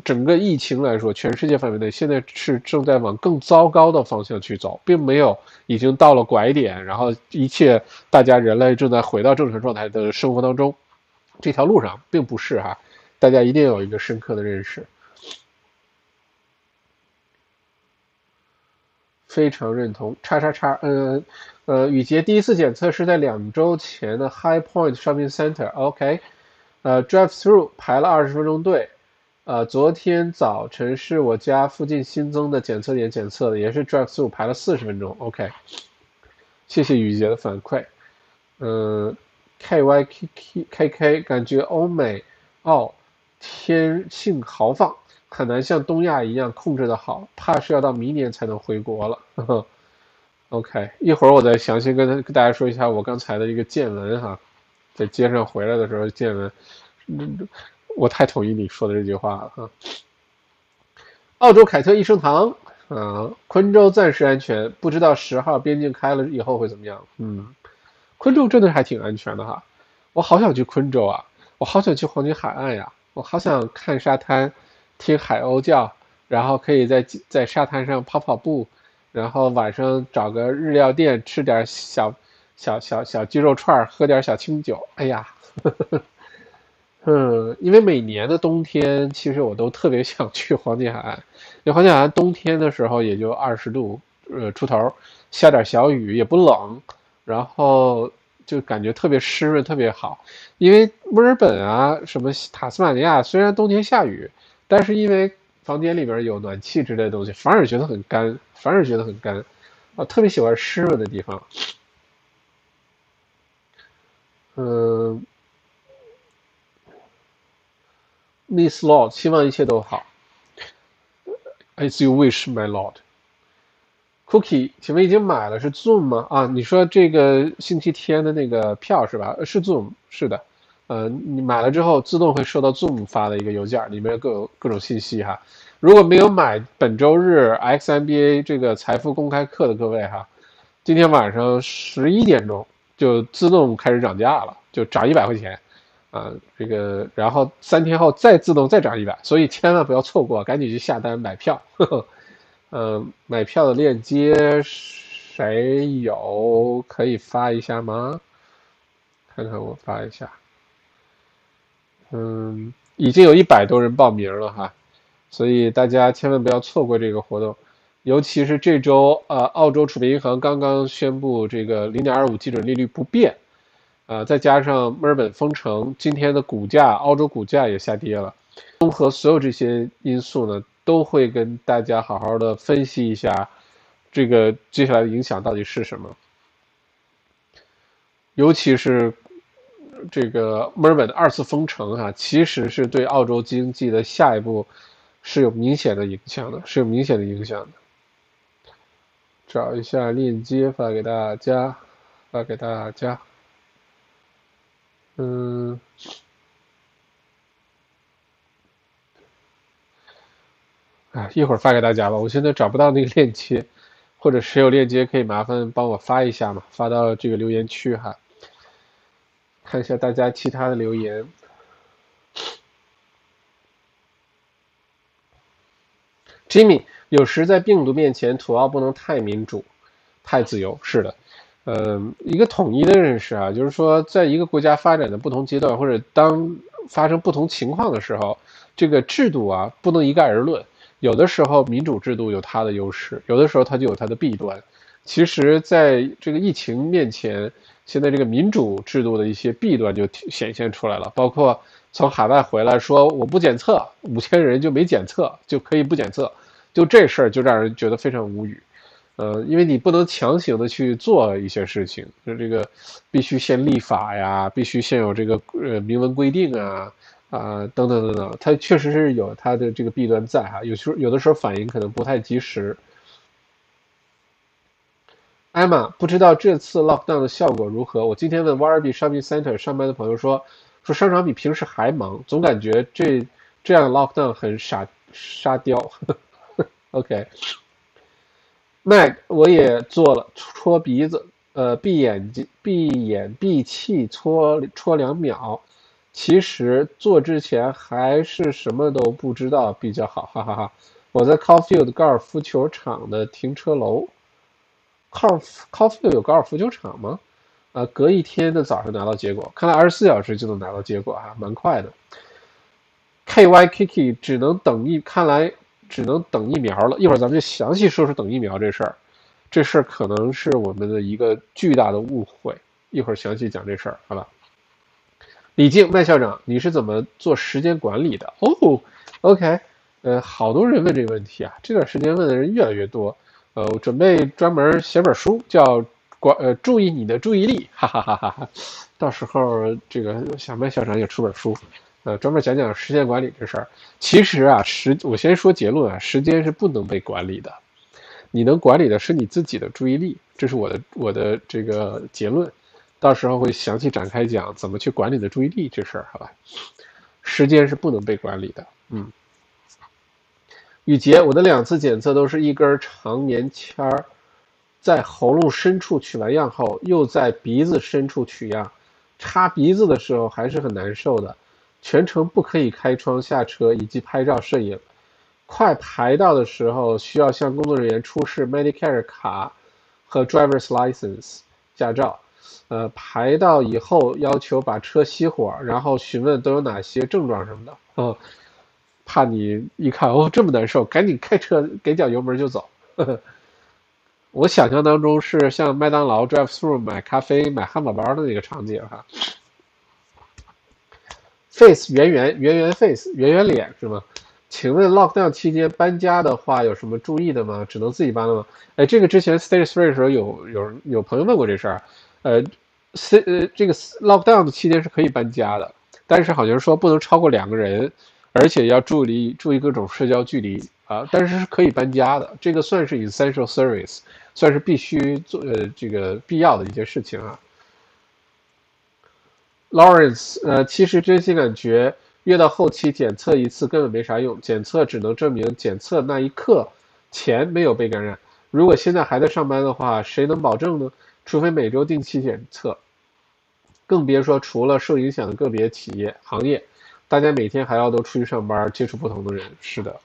整个疫情来说，全世界范围内现在是正在往更糟糕的方向去走，并没有已经到了拐点，然后一切大家人类正在回到正常状态的生活当中，这条路上并不是哈，大家一定有一个深刻的认识。非常认同，叉叉叉，嗯，呃，雨杰第一次检测是在两周前的 High Point Shopping Center，OK，呃，Drive Through 排了二十分钟队。呃，昨天早晨是我家附近新增的检测点检测的，也是 drive through 排了四十分钟。OK，谢谢雨杰的反馈。嗯，K Y K K K K，感觉欧美澳天性豪放，很难像东亚一样控制的好，怕是要到明年才能回国了。OK，一会儿我再详细跟跟大家说一下我刚才的一个见闻哈，在街上回来的时候见闻。嗯我太同意你说的这句话了哈。澳洲凯特益生堂，啊，昆州暂时安全，不知道十号边境开了以后会怎么样。嗯，昆州真的还挺安全的哈，我好想去昆州啊，我好想去黄金海岸呀，我好想看沙滩，听海鸥叫，然后可以在在沙滩上跑跑步，然后晚上找个日料店吃点小小小小鸡肉串，喝点小清酒。哎呀。呵呵嗯，因为每年的冬天，其实我都特别想去黄金海岸。因为黄金海岸冬天的时候也就二十度，呃出头，下点小雨也不冷，然后就感觉特别湿润，特别好。因为墨尔本啊，什么塔斯马尼亚，虽然冬天下雨，但是因为房间里边有暖气之类的东西，反而觉得很干，反而觉得很干。我特别喜欢湿润的地方。嗯。Miss Lord，希望一切都好。As you wish, my Lord. Cookie，请问已经买了是 Zoom 吗？啊，你说这个星期天的那个票是吧？是 Zoom，是的。呃，你买了之后自动会收到 Zoom 发的一个邮件，里面各有各种信息哈。如果没有买本周日 XMBA 这个财富公开课的各位哈，今天晚上十一点钟就自动开始涨价了，就涨一百块钱，啊，这个然后三天后再自动再涨一百，所以千万不要错过，赶紧去下单买票。嗯，买票的链接谁有可以发一下吗？看看我发一下。嗯，已经有一百多人报名了哈，所以大家千万不要错过这个活动。尤其是这周，呃，澳洲储备银行刚刚宣布这个零点二五基准利率不变，呃，再加上墨尔本封城，今天的股价，澳洲股价也下跌了。综合所有这些因素呢，都会跟大家好好的分析一下，这个接下来的影响到底是什么。尤其是这个墨尔本的二次封城哈，其实是对澳洲经济的下一步是有明显的影响的，是有明显的影响的。找一下链接发给大家，发给大家。嗯，哎，一会儿发给大家吧。我现在找不到那个链接，或者谁有链接可以麻烦帮我发一下嘛？发到这个留言区哈。看一下大家其他的留言。Jimmy。有时在病毒面前，土澳不能太民主、太自由。是的，嗯，一个统一的认识啊，就是说，在一个国家发展的不同阶段，或者当发生不同情况的时候，这个制度啊，不能一概而论。有的时候民主制度有它的优势，有的时候它就有它的弊端。其实，在这个疫情面前，现在这个民主制度的一些弊端就显现出来了，包括从海外回来说我不检测，五千人就没检测就可以不检测。就这事儿就让人觉得非常无语，呃，因为你不能强行的去做一些事情，就这个必须先立法呀，必须先有这个呃明文规定啊啊等等等等，它确实是有它的这个弊端在哈，有时候有的时候反应可能不太及时。艾玛不知道这次 lockdown 的效果如何？我今天问 Warby Shopping Center 上班的朋友说，说商场比平时还忙，总感觉这这样 lockdown 很傻沙雕。呵呵 OK Mac 我也做了，戳鼻子，呃，闭眼睛，闭眼闭气搓戳两秒。其实做之前还是什么都不知道比较好，哈哈哈。我在 Caulfield 高尔夫球场的停车楼，Caul Caulfield 有高尔夫球场吗？呃，隔一天的早上拿到结果，看来二十四小时就能拿到结果啊，蛮快的。KY Kiki 只能等一，看来。只能等疫苗了，一会儿咱们就详细说说等疫苗这事儿。这事儿可能是我们的一个巨大的误会，一会儿详细讲这事儿，好吧？李静，麦校长，你是怎么做时间管理的？哦，OK，呃，好多人问这个问题啊，这段时间问的人越来越多。呃，我准备专门写本书，叫管呃注意你的注意力，哈哈哈哈哈。到时候这个小麦校长也出本书。呃，专门讲讲时间管理这事儿。其实啊，时我先说结论啊，时间是不能被管理的，你能管理的是你自己的注意力，这是我的我的这个结论。到时候会详细展开讲怎么去管理的注意力这事儿，好吧？时间是不能被管理的。嗯，雨杰，我的两次检测都是一根长棉签儿，在喉咙深处取完样后，又在鼻子深处取样，插鼻子的时候还是很难受的。全程不可以开窗下车以及拍照摄影，快排到的时候需要向工作人员出示 Medicare 卡和 Driver's License 驾照，呃，排到以后要求把车熄火，然后询问都有哪些症状什么的，嗯，怕你一看哦这么难受，赶紧开车给脚油门就走。我想象当中是像麦当劳 Drive Through 买咖啡买汉堡包的那个场景哈。Face 圆圆圆圆 face 圆圆脸是吗？请问 Lockdown 期间搬家的话有什么注意的吗？只能自己搬了吗？哎，这个之前 Stage Three 的时候有有有朋友问过这事儿，呃，C 呃这个 Lockdown 的期间是可以搬家的，但是好像说不能超过两个人，而且要注意注意各种社交距离啊，但是是可以搬家的，这个算是 Essential Service，算是必须做呃这个必要的一件事情啊。Lawrence，呃，其实真心感觉越到后期检测一次根本没啥用，检测只能证明检测那一刻前没有被感染。如果现在还在上班的话，谁能保证呢？除非每周定期检测。更别说除了受影响的个别企业行业，大家每天还要都出去上班，接触不同的人。是的，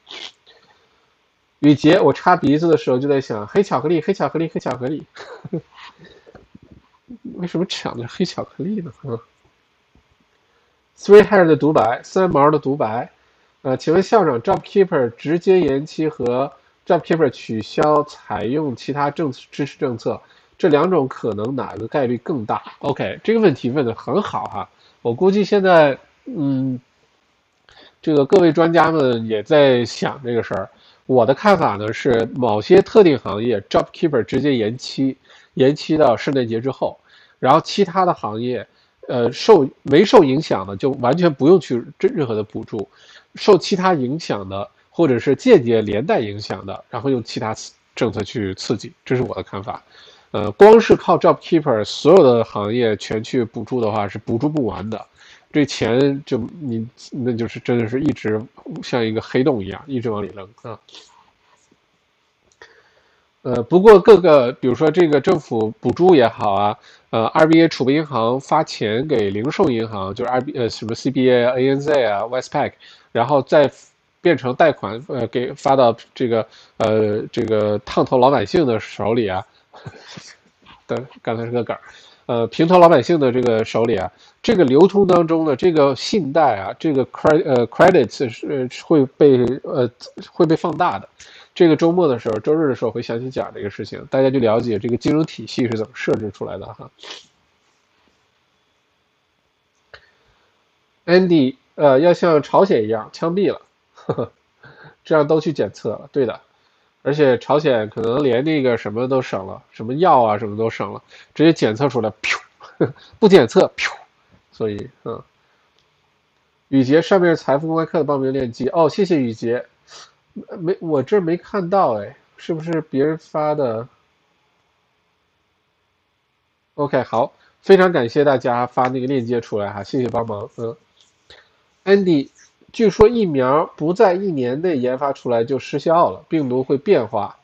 雨杰，我擦鼻子的时候就在想，黑巧克力，黑巧克力，黑巧克力，为什么抢的黑巧克力呢？嗯 ，Three Hair 的独白，三毛的独白，呃，请问校长，JobKeeper 直接延期和 JobKeeper 取消采用其他政支持政策？这两种可能哪个概率更大？OK，这个问题问的很好哈。我估计现在，嗯，这个各位专家们也在想这个事儿。我的看法呢是，某些特定行业 JobKeeper 直接延期，延期到圣诞节之后，然后其他的行业，呃，受没受影响的就完全不用去任任何的补助，受其他影响的或者是间接连带影响的，然后用其他政策去刺激，这是我的看法。呃，光是靠 JobKeeper 所有的行业全去补助的话，是补助不完的，这钱就你那就是真的是一直像一个黑洞一样，一直往里扔啊。呃，不过各个比如说这个政府补助也好啊，呃，RBA 储备银行发钱给零售银行，就是 RB 呃什么 CBA、ANZ 啊、Westpac，然后再变成贷款，呃，给发到这个呃这个烫头老百姓的手里啊。的刚才是个梗儿，呃，平头老百姓的这个手里啊，这个流通当中的这个信贷啊，这个 credit 呃 credits 是会被呃会被放大的。这个周末的时候，周日的时候会详细讲这个事情，大家就了解这个金融体系是怎么设置出来的哈。Andy，呃，要像朝鲜一样枪毙了，呵呵，这样都去检测了，对的。而且朝鲜可能连那个什么都省了，什么药啊什么都省了，直接检测出来，不检测，所以嗯，雨杰上面财富公开课的报名链接哦，谢谢雨杰，没我这没看到哎，是不是别人发的？OK，好，非常感谢大家发那个链接出来哈，谢谢帮忙，嗯，Andy。据说疫苗不在一年内研发出来就失效了，病毒会变化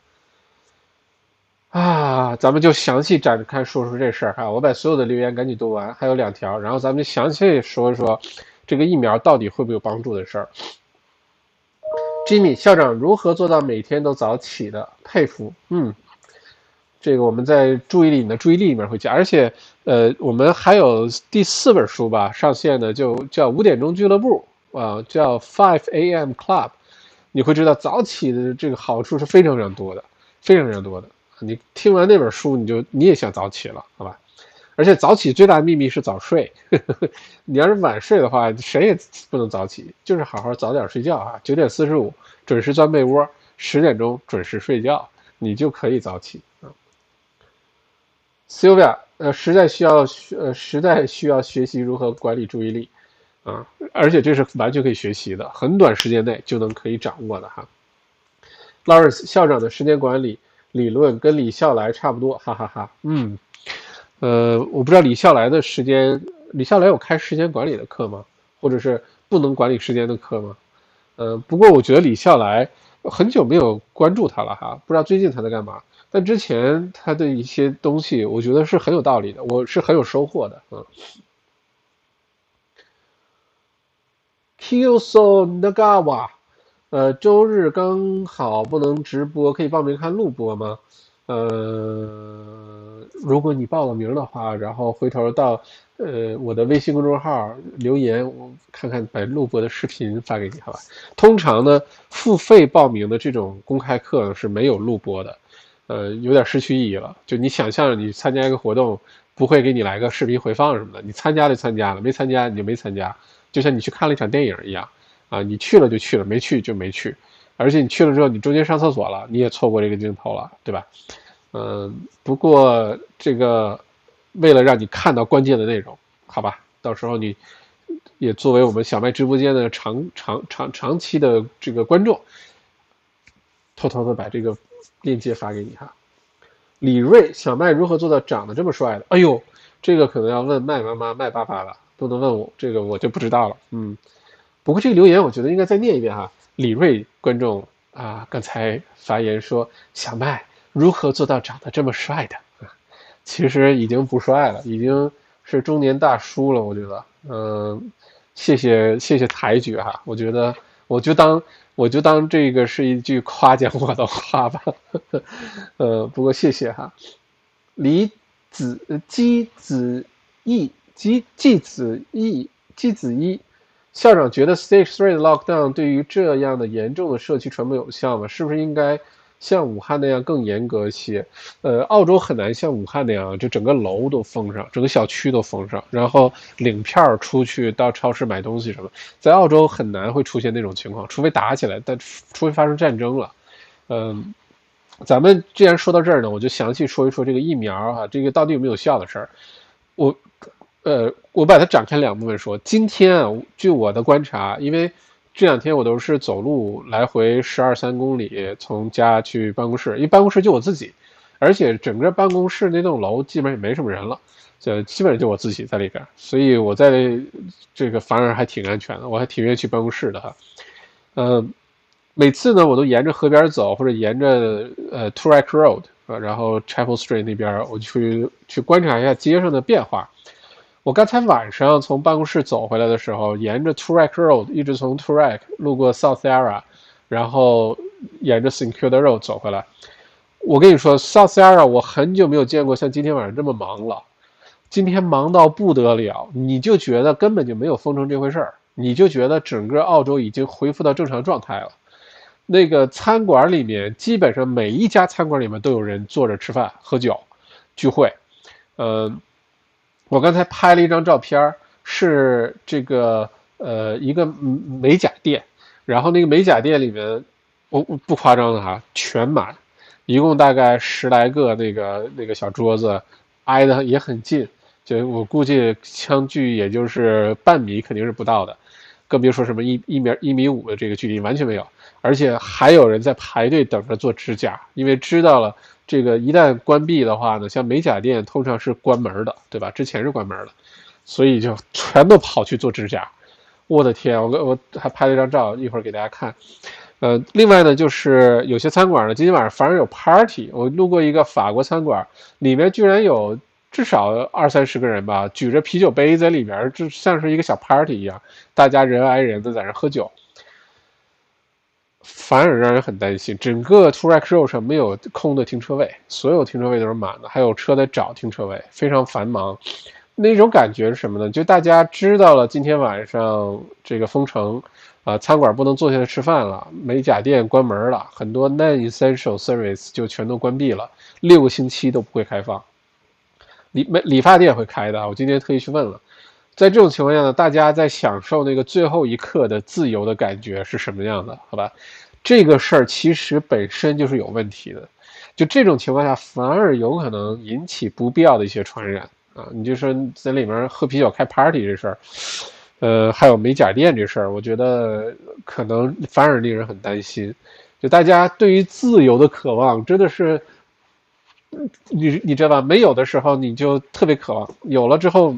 啊！咱们就详细展开说说这事儿哈。我把所有的留言赶紧读完，还有两条，然后咱们详细说一说这个疫苗到底会不会有帮助的事儿。Jimmy 校长如何做到每天都早起的？佩服，嗯，这个我们在注意力你的注意力里面会讲，而且呃，我们还有第四本书吧上线的，就叫五点钟俱乐部。啊，叫 Five A.M. Club，你会知道早起的这个好处是非常非常多的，非常非常多的。你听完那本书，你就你也想早起了，好吧？而且早起最大的秘密是早睡。你要是晚睡的话，谁也不能早起，就是好好早点睡觉啊。九点四十五准时钻被窝，十点钟准时睡觉，你就可以早起啊。Sylvia，呃，实在需要呃，实在需要学习如何管理注意力。啊，而且这是完全可以学习的，很短时间内就能可以掌握的哈。Lawrence 校长的时间管理理论跟李笑来差不多，哈哈哈。嗯，呃，我不知道李笑来的时间，李笑来有开时间管理的课吗？或者是不能管理时间的课吗？呃，不过我觉得李笑来很久没有关注他了哈，不知道最近他在干嘛。但之前他的一些东西，我觉得是很有道理的，我是很有收获的，嗯。，Kiyoso Nagawa，呃，周日刚好不能直播，可以报名看录播吗？呃，如果你报了名的话，然后回头到呃我的微信公众号留言，我看看把录播的视频发给你，好吧？通常呢，付费报名的这种公开课是没有录播的，呃，有点失去意义了。就你想象你参加一个活动，不会给你来个视频回放什么的，你参加就参加了，没参加你就没参加。就像你去看了一场电影一样，啊，你去了就去了，没去就没去，而且你去了之后，你中间上厕所了，你也错过这个镜头了，对吧？嗯，不过这个为了让你看到关键的内容，好吧，到时候你也作为我们小麦直播间的长长长长期的这个观众，偷偷的把这个链接发给你哈。李锐，小麦如何做到长得这么帅的？哎呦，这个可能要问麦妈妈麦爸爸了。不能问我这个我就不知道了，嗯，不过这个留言我觉得应该再念一遍哈。李瑞观众啊，刚才发言说小麦如何做到长得这么帅的？啊？其实已经不帅了，已经是中年大叔了，我觉得，嗯，谢谢谢谢抬举哈，我觉得我就当我就当这个是一句夸奖我的话吧，呵 呵呃，不过谢谢哈，李子姬子义姬季子义季子义校长觉得 Stage Three 的 Lockdown 对于这样的严重的社区传播有效吗？是不是应该？像武汉那样更严格一些，呃，澳洲很难像武汉那样，就整个楼都封上，整个小区都封上，然后领票出去到超市买东西什么，在澳洲很难会出现那种情况，除非打起来，但除非发生战争了。嗯，咱们既然说到这儿呢，我就详细说一说这个疫苗啊，这个到底有没有效的事儿。我，呃，我把它展开两部分说。今天啊，据我的观察，因为。这两天我都是走路来回十二三公里，从家去办公室，因为办公室就我自己，而且整个办公室那栋楼基本也没什么人了，就基本上就我自己在里边，所以我在这个反而还挺安全的，我还挺愿意去办公室的哈。呃，每次呢我都沿着河边走，或者沿着呃 Toorak Road，然后 Chapel Street 那边，我去去观察一下街上的变化。我刚才晚上从办公室走回来的时候，沿着 Toorak Road 一直从 Toorak 路过 South Yarra，然后沿着 St Kilda Road 走回来。我跟你说，South Yarra 我很久没有见过像今天晚上这么忙了。今天忙到不得了，你就觉得根本就没有封城这回事儿，你就觉得整个澳洲已经恢复到正常状态了。那个餐馆里面，基本上每一家餐馆里面都有人坐着吃饭、喝酒、聚会，嗯。我刚才拍了一张照片是这个呃一个美甲店，然后那个美甲店里面，我不夸张的哈，全满，一共大概十来个那个那个小桌子，挨得也很近，就我估计相距也就是半米肯定是不到的，更别说什么一一米一米五的这个距离完全没有，而且还有人在排队等着做指甲，因为知道了。这个一旦关闭的话呢，像美甲店通常是关门的，对吧？之前是关门的，所以就全都跑去做指甲。我的天，我我还拍了一张照，一会儿给大家看。呃，另外呢，就是有些餐馆呢，今天晚上反而有 party。我路过一个法国餐馆，里面居然有至少二三十个人吧，举着啤酒杯在里面，就像是一个小 party 一样，大家人挨人的在那喝酒。反而让人很担心，整个 Toorak Road 上没有空的停车位，所有停车位都是满的，还有车在找停车位，非常繁忙。那种感觉是什么呢？就大家知道了今天晚上这个封城，啊，餐馆不能坐下来吃饭了，美甲店关门了，很多 non-essential service 就全都关闭了，六个星期都不会开放。理美理发店会开的，我今天特意去问了。在这种情况下呢，大家在享受那个最后一刻的自由的感觉是什么样的？好吧，这个事儿其实本身就是有问题的。就这种情况下，反而有可能引起不必要的一些传染啊！你就说在里面喝啤酒开 party 这事儿，呃，还有美甲店这事儿，我觉得可能反而令人很担心。就大家对于自由的渴望真的是，你你知道吧？没有的时候你就特别渴望，有了之后。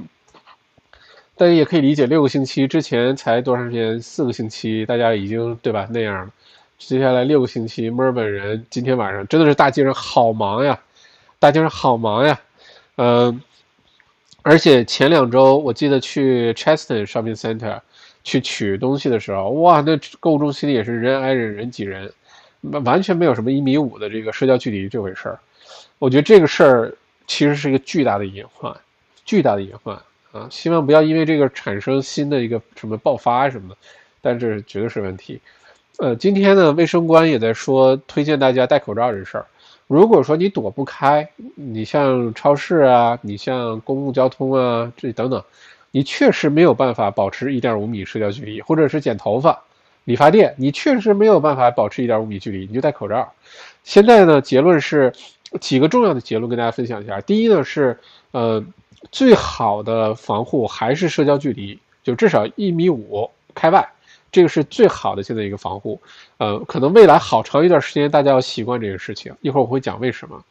大家也可以理解，六个星期之前才多长时间？四个星期，大家已经对吧？那样了。接下来六个星期，墨尔本人今天晚上真的是大街上好忙呀，大街上好忙呀。嗯，而且前两周我记得去 Cheston Shopping Center 去取东西的时候，哇，那购物中心里也是人挨人，人挤人，完全没有什么一米五的这个社交距离这回事儿。我觉得这个事儿其实是一个巨大的隐患，巨大的隐患。啊，希望不要因为这个产生新的一个什么爆发什么的，但这绝对是问题。呃，今天呢，卫生官也在说推荐大家戴口罩这事儿。如果说你躲不开，你像超市啊，你像公共交通啊，这等等，你确实没有办法保持一点五米社交距离，或者是剪头发、理发店，你确实没有办法保持一点五米距离，你就戴口罩。现在呢，结论是几个重要的结论跟大家分享一下。第一呢是，呃。最好的防护还是社交距离，就至少一米五开外，这个是最好的现在一个防护。呃，可能未来好长一段时间大家要习惯这个事情，一会儿我会讲为什么。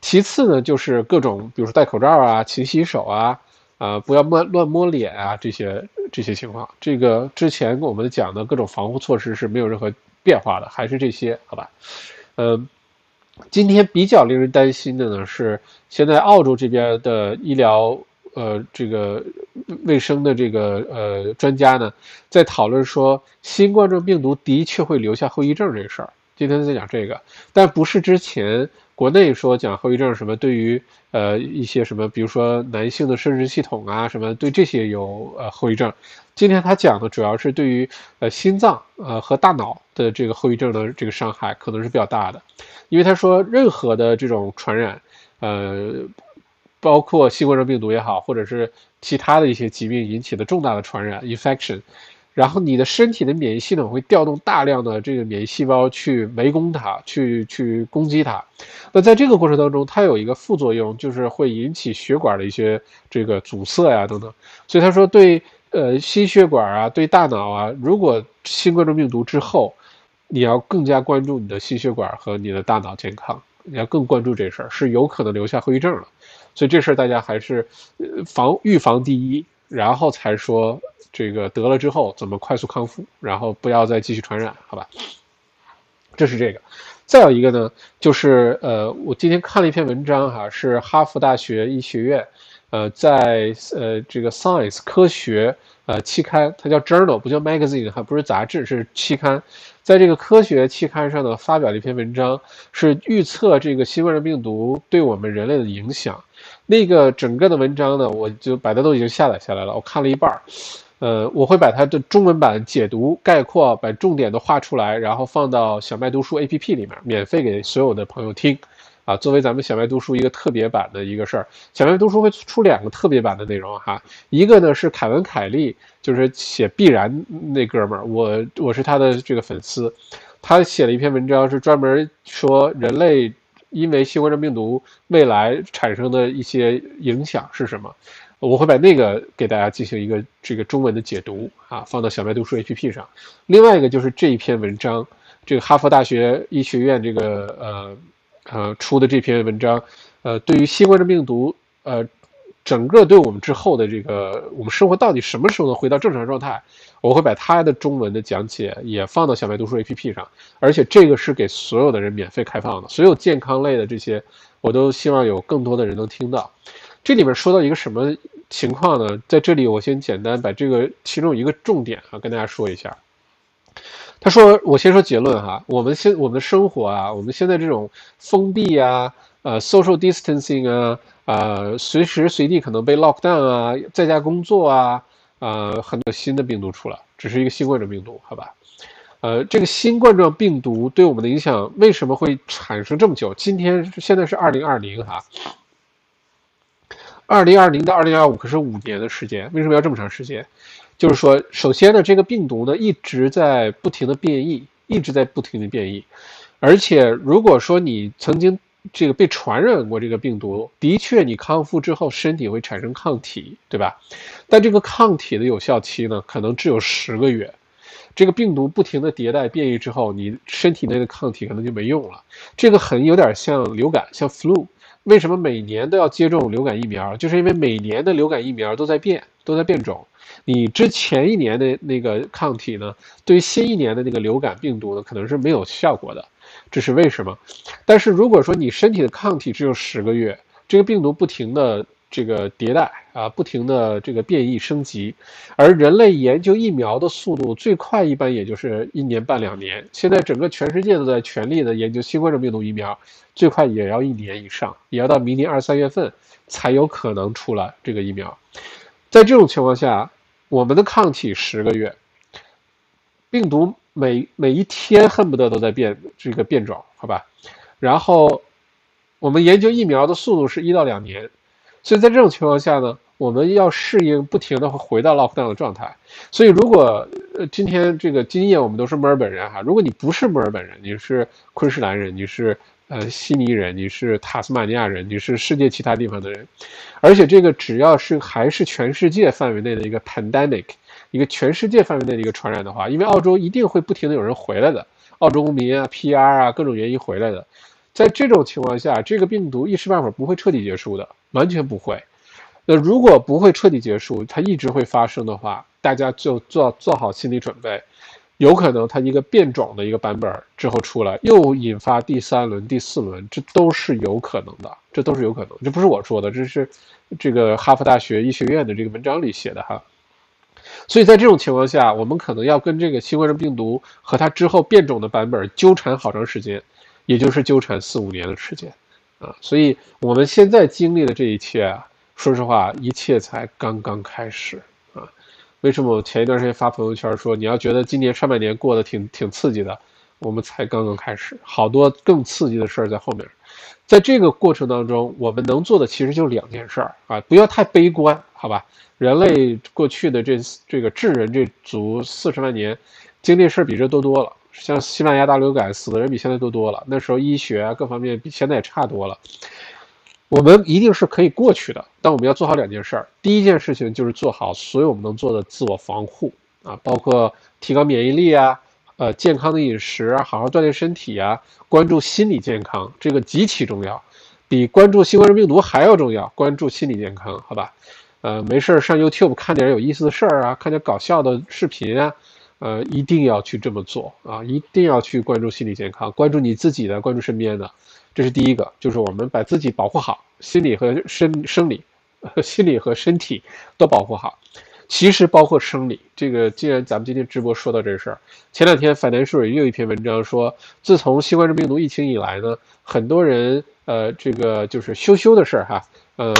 其次呢，就是各种，比如说戴口罩啊、勤洗手啊、啊不要乱乱摸脸啊这些这些情况。这个之前跟我们讲的各种防护措施是没有任何变化的，还是这些，好吧？嗯。今天比较令人担心的呢是，现在澳洲这边的医疗呃这个卫生的这个呃专家呢，在讨论说新冠状病毒的确会留下后遗症这个事儿。今天在讲这个，但不是之前国内说讲后遗症什么，对于呃一些什么，比如说男性的生殖系统啊什么，对这些有呃后遗症。今天他讲的主要是对于呃心脏呃和大脑的这个后遗症的这个伤害可能是比较大的，因为他说任何的这种传染，呃，包括新冠状病毒也好，或者是其他的一些疾病引起的重大的传染 infection。然后你的身体的免疫系统会调动大量的这个免疫细胞去围攻它，去去攻击它。那在这个过程当中，它有一个副作用，就是会引起血管的一些这个阻塞呀等等。所以他说，对呃心血管啊，对大脑啊，如果新冠状病毒之后，你要更加关注你的心血管和你的大脑健康，你要更关注这事儿，是有可能留下后遗症了。所以这事儿大家还是防预防第一。然后才说这个得了之后怎么快速康复，然后不要再继续传染，好吧？这是这个。再有一个呢，就是呃，我今天看了一篇文章哈，是哈佛大学医学院，呃，在呃这个 Science 科学呃期刊，它叫 Journal，不叫 Magazine，还不是杂志，是期刊。在这个科学期刊上呢，发表了一篇文章，是预测这个新冠病毒对我们人类的影响。那个整个的文章呢，我就把它都已经下载下来了，我看了一半儿，呃，我会把它的中文版解读概括，把重点都画出来，然后放到小麦读书 APP 里面，免费给所有的朋友听，啊，作为咱们小麦读书一个特别版的一个事儿。小麦读书会出两个特别版的内容哈，一个呢是凯文凯利，就是写必然那哥们儿，我我是他的这个粉丝，他写了一篇文章，是专门说人类。因为新冠状病毒未来产生的一些影响是什么？我会把那个给大家进行一个这个中文的解读啊，放到小麦读书 APP 上。另外一个就是这一篇文章，这个哈佛大学医学院这个呃呃出的这篇文章，呃，对于新冠状病毒呃。整个对我们之后的这个，我们生活到底什么时候能回到正常状态？我会把它的中文的讲解也放到小麦读书 APP 上，而且这个是给所有的人免费开放的，所有健康类的这些，我都希望有更多的人能听到。这里面说到一个什么情况呢？在这里我先简单把这个其中一个重点啊跟大家说一下。他说，我先说结论哈，我们现我们的生活啊，我们现在这种封闭啊，呃，social distancing 啊。呃，随时随地可能被 lock down 啊，在家工作啊，呃，很多新的病毒出来，只是一个新冠状病毒，好吧？呃，这个新冠状病毒对我们的影响为什么会产生这么久？今天现在是二零二零哈，二零二零到二零二五可是五年的时间，为什么要这么长时间？就是说，首先呢，这个病毒呢一直在不停的变异，一直在不停的变异，而且如果说你曾经。这个被传染过这个病毒，的确，你康复之后身体会产生抗体，对吧？但这个抗体的有效期呢，可能只有十个月。这个病毒不停的迭代变异之后，你身体内的抗体可能就没用了。这个很有点像流感，像 flu。为什么每年都要接种流感疫苗？就是因为每年的流感疫苗都在变，都在变种。你之前一年的那个抗体呢，对于新一年的那个流感病毒呢，可能是没有效果的。这是为什么？但是如果说你身体的抗体只有十个月，这个病毒不停的这个迭代啊，不停的这个变异升级，而人类研究疫苗的速度最快一般也就是一年半两年。现在整个全世界都在全力的研究新冠状病毒疫苗，最快也要一年以上，也要到明年二三月份才有可能出来这个疫苗。在这种情况下，我们的抗体十个月，病毒。每每一天恨不得都在变这个变种，好吧？然后我们研究疫苗的速度是一到两年，所以在这种情况下呢，我们要适应不停的回到 lockdown 的状态。所以如果呃今天这个今夜我们都是墨尔本人哈，如果你不是墨尔本人，你是昆士兰人，你是呃悉尼人，你是塔斯马尼亚人，你是世界其他地方的人，而且这个只要是还是全世界范围内的一个 pandemic。一个全世界范围内的一个传染的话，因为澳洲一定会不停的有人回来的，澳洲公民啊、PR 啊，各种原因回来的，在这种情况下，这个病毒一时半会儿不会彻底结束的，完全不会。那如果不会彻底结束，它一直会发生的话，大家就做做好心理准备。有可能它一个变种的一个版本之后出来，又引发第三轮、第四轮，这都是有可能的，这都是有可能。这不是我说的，这是这个哈佛大学医学院的这个文章里写的哈。所以在这种情况下，我们可能要跟这个新冠病毒和它之后变种的版本纠缠好长时间，也就是纠缠四五年的时间啊。所以我们现在经历的这一切啊，说实话，一切才刚刚开始。为什么我前一段时间发朋友圈说你要觉得今年上半年过得挺挺刺激的？我们才刚刚开始，好多更刺激的事儿在后面。在这个过程当中，我们能做的其实就两件事儿啊，不要太悲观，好吧？人类过去的这这个智人这族四十万年，经历事儿比这多多了。像西班牙大流感，死的人比现在都多了。那时候医学啊各方面比现在也差多了。我们一定是可以过去的，但我们要做好两件事儿。第一件事情就是做好所有我们能做的自我防护啊，包括提高免疫力啊，呃，健康的饮食，好好锻炼身体啊，关注心理健康，这个极其重要，比关注新冠病毒还要重要。关注心理健康，好吧？呃，没事儿上 YouTube 看点有意思的事儿啊，看点搞笑的视频啊，呃，一定要去这么做啊，一定要去关注心理健康，关注你自己的，关注身边的。这是第一个，就是我们把自己保护好，心理和身生理，心理和身体都保护好。其实包括生理，这个既然咱们今天直播说到这事儿，前两天反南树也有一篇文章说，自从新冠病毒疫情以来呢，很多人呃，这个就是羞羞的事儿哈，呃，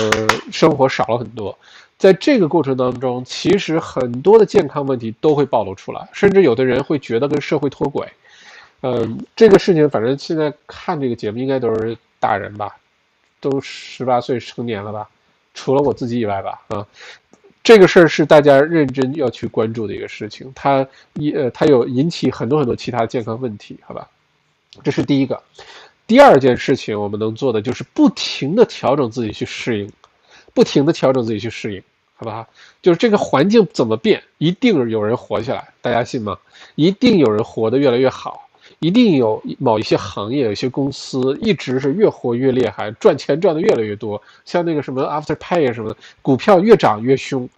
生活少了很多。在这个过程当中，其实很多的健康问题都会暴露出来，甚至有的人会觉得跟社会脱轨。嗯，这个事情反正现在看这个节目应该都是大人吧，都十八岁成年了吧，除了我自己以外吧，啊，这个事儿是大家认真要去关注的一个事情，它一呃它有引起很多很多其他健康问题，好吧，这是第一个。第二件事情我们能做的就是不停的调整自己去适应，不停的调整自己去适应，好不好？就是这个环境怎么变，一定有人活下来，大家信吗？一定有人活得越来越好。一定有某一些行业、有些公司一直是越活越厉害，赚钱赚的越来越多。像那个什么 Afterpay 什么的，股票越涨越凶，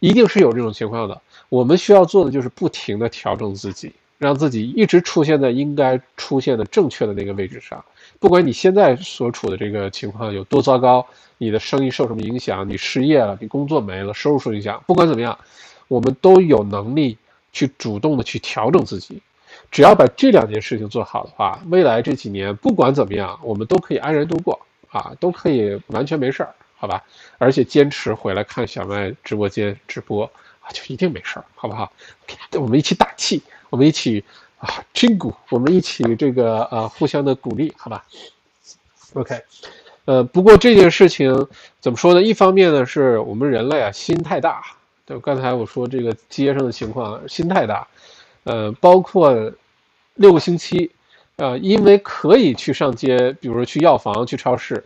一定是有这种情况的。我们需要做的就是不停的调整自己，让自己一直出现在应该出现的正确的那个位置上。不管你现在所处的这个情况有多糟糕，你的生意受什么影响，你失业了，你工作没了，收入受影响，不管怎么样，我们都有能力去主动的去调整自己。只要把这两件事情做好的话，未来这几年不管怎么样，我们都可以安然度过啊，都可以完全没事儿，好吧？而且坚持回来看小麦直播间直播啊，就一定没事儿，好不好？我们一起打气，我们一起啊，真鼓，我们一起这个呃，互相的鼓励，好吧？OK，呃，不过这件事情怎么说呢？一方面呢，是我们人类啊心太大，就刚才我说这个街上的情况，心太大，呃，包括。六个星期，呃，因为可以去上街，比如说去药房、去超市，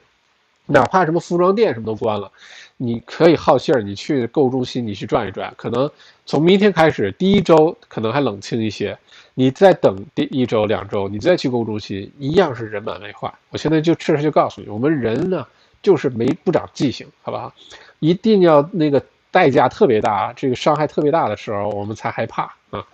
哪怕什么服装店什么都关了，你可以好信儿，你去购物中心，你去转一转。可能从明天开始，第一周可能还冷清一些，你再等第一周、两周，你再去购物中心，一样是人满为患。我现在就确实就告诉你，我们人呢就是没不长记性，好不好？一定要那个代价特别大，这个伤害特别大的时候，我们才害怕啊。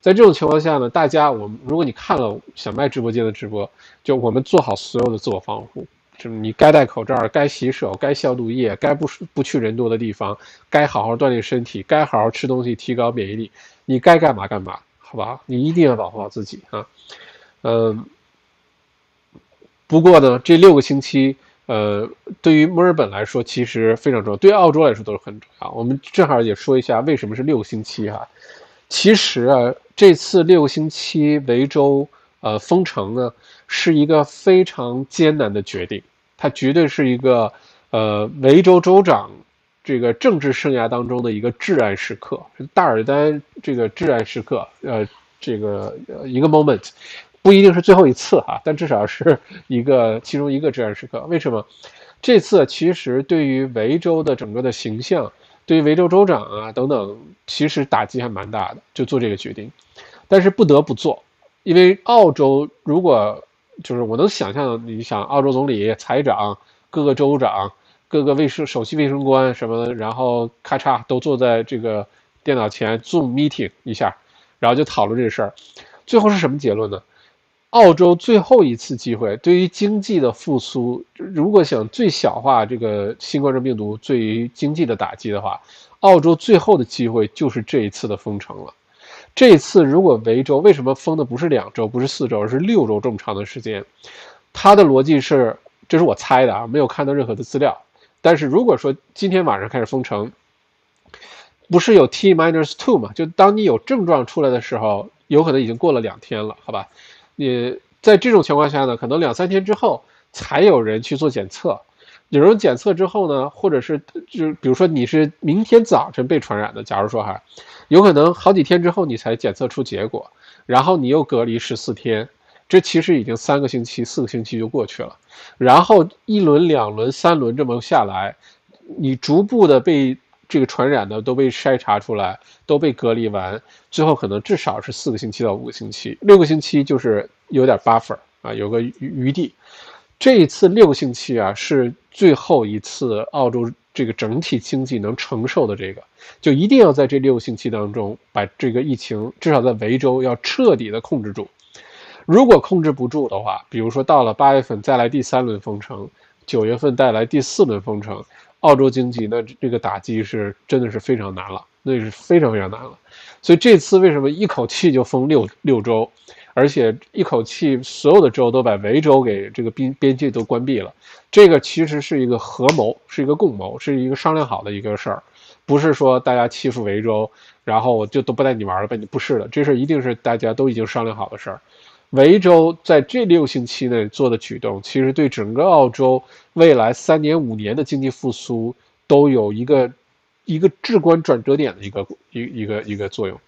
在这种情况下呢，大家，我们如果你看了小麦直播间的直播，就我们做好所有的自我防护，就是你该戴口罩，该洗手，该消毒液，该不不去人多的地方，该好好锻炼身体，该好好吃东西，提高免疫力，你该干嘛干嘛，好吧？你一定要保护好自己啊。嗯，不过呢，这六个星期，呃，对于墨尔本来说其实非常重要，对澳洲来说都是很重要。我们正好也说一下为什么是六个星期哈。其实啊，这次六星期维州呃封城呢，是一个非常艰难的决定。它绝对是一个呃维州州长这个政治生涯当中的一个至暗时刻，大尔丹这个至暗时刻，呃，这个一个 moment，不一定是最后一次哈，但至少是一个其中一个至暗时刻。为什么？这次其实对于维州的整个的形象。对于维州州长啊等等，其实打击还蛮大的，就做这个决定，但是不得不做，因为澳洲如果就是我能想象，你想澳洲总理、财长、各个州长、各个卫生首席卫生官什么，然后咔嚓都坐在这个电脑前 Zoom meeting 一下，然后就讨论这事儿，最后是什么结论呢？澳洲最后一次机会，对于经济的复苏，如果想最小化这个新冠状病毒对于经济的打击的话，澳洲最后的机会就是这一次的封城了。这一次如果维州为什么封的不是两周，不是四周，而是六周这么长的时间？它的逻辑是，这是我猜的啊，没有看到任何的资料。但是如果说今天晚上开始封城，不是有 T minus two 嘛？就当你有症状出来的时候，有可能已经过了两天了，好吧？你在这种情况下呢，可能两三天之后才有人去做检测。有人检测之后呢，或者是就比如说你是明天早晨被传染的，假如说哈，有可能好几天之后你才检测出结果，然后你又隔离十四天，这其实已经三个星期、四个星期就过去了。然后一轮、两轮、三轮这么下来，你逐步的被这个传染的都被筛查出来，都被隔离完。最后可能至少是四个星期到五个星期，六个星期就是有点 buffer 啊，有个余余地。这一次六个星期啊，是最后一次澳洲这个整体经济能承受的这个，就一定要在这六个星期当中把这个疫情至少在维州要彻底的控制住。如果控制不住的话，比如说到了八月份再来第三轮封城，九月份带来第四轮封城，澳洲经济那这个打击是真的是非常难了，那是非常非常难了。所以这次为什么一口气就封六六州，而且一口气所有的州都把维州给这个边边界都关闭了？这个其实是一个合谋，是一个共谋，是一个商量好的一个事儿，不是说大家欺负维州，然后就都不带你玩了，呗？你不是的，这事儿一定是大家都已经商量好的事儿。维州在这六星期内做的举动，其实对整个澳洲未来三年五年的经济复苏都有一个。一个至关转折点的一个一一个一个作用，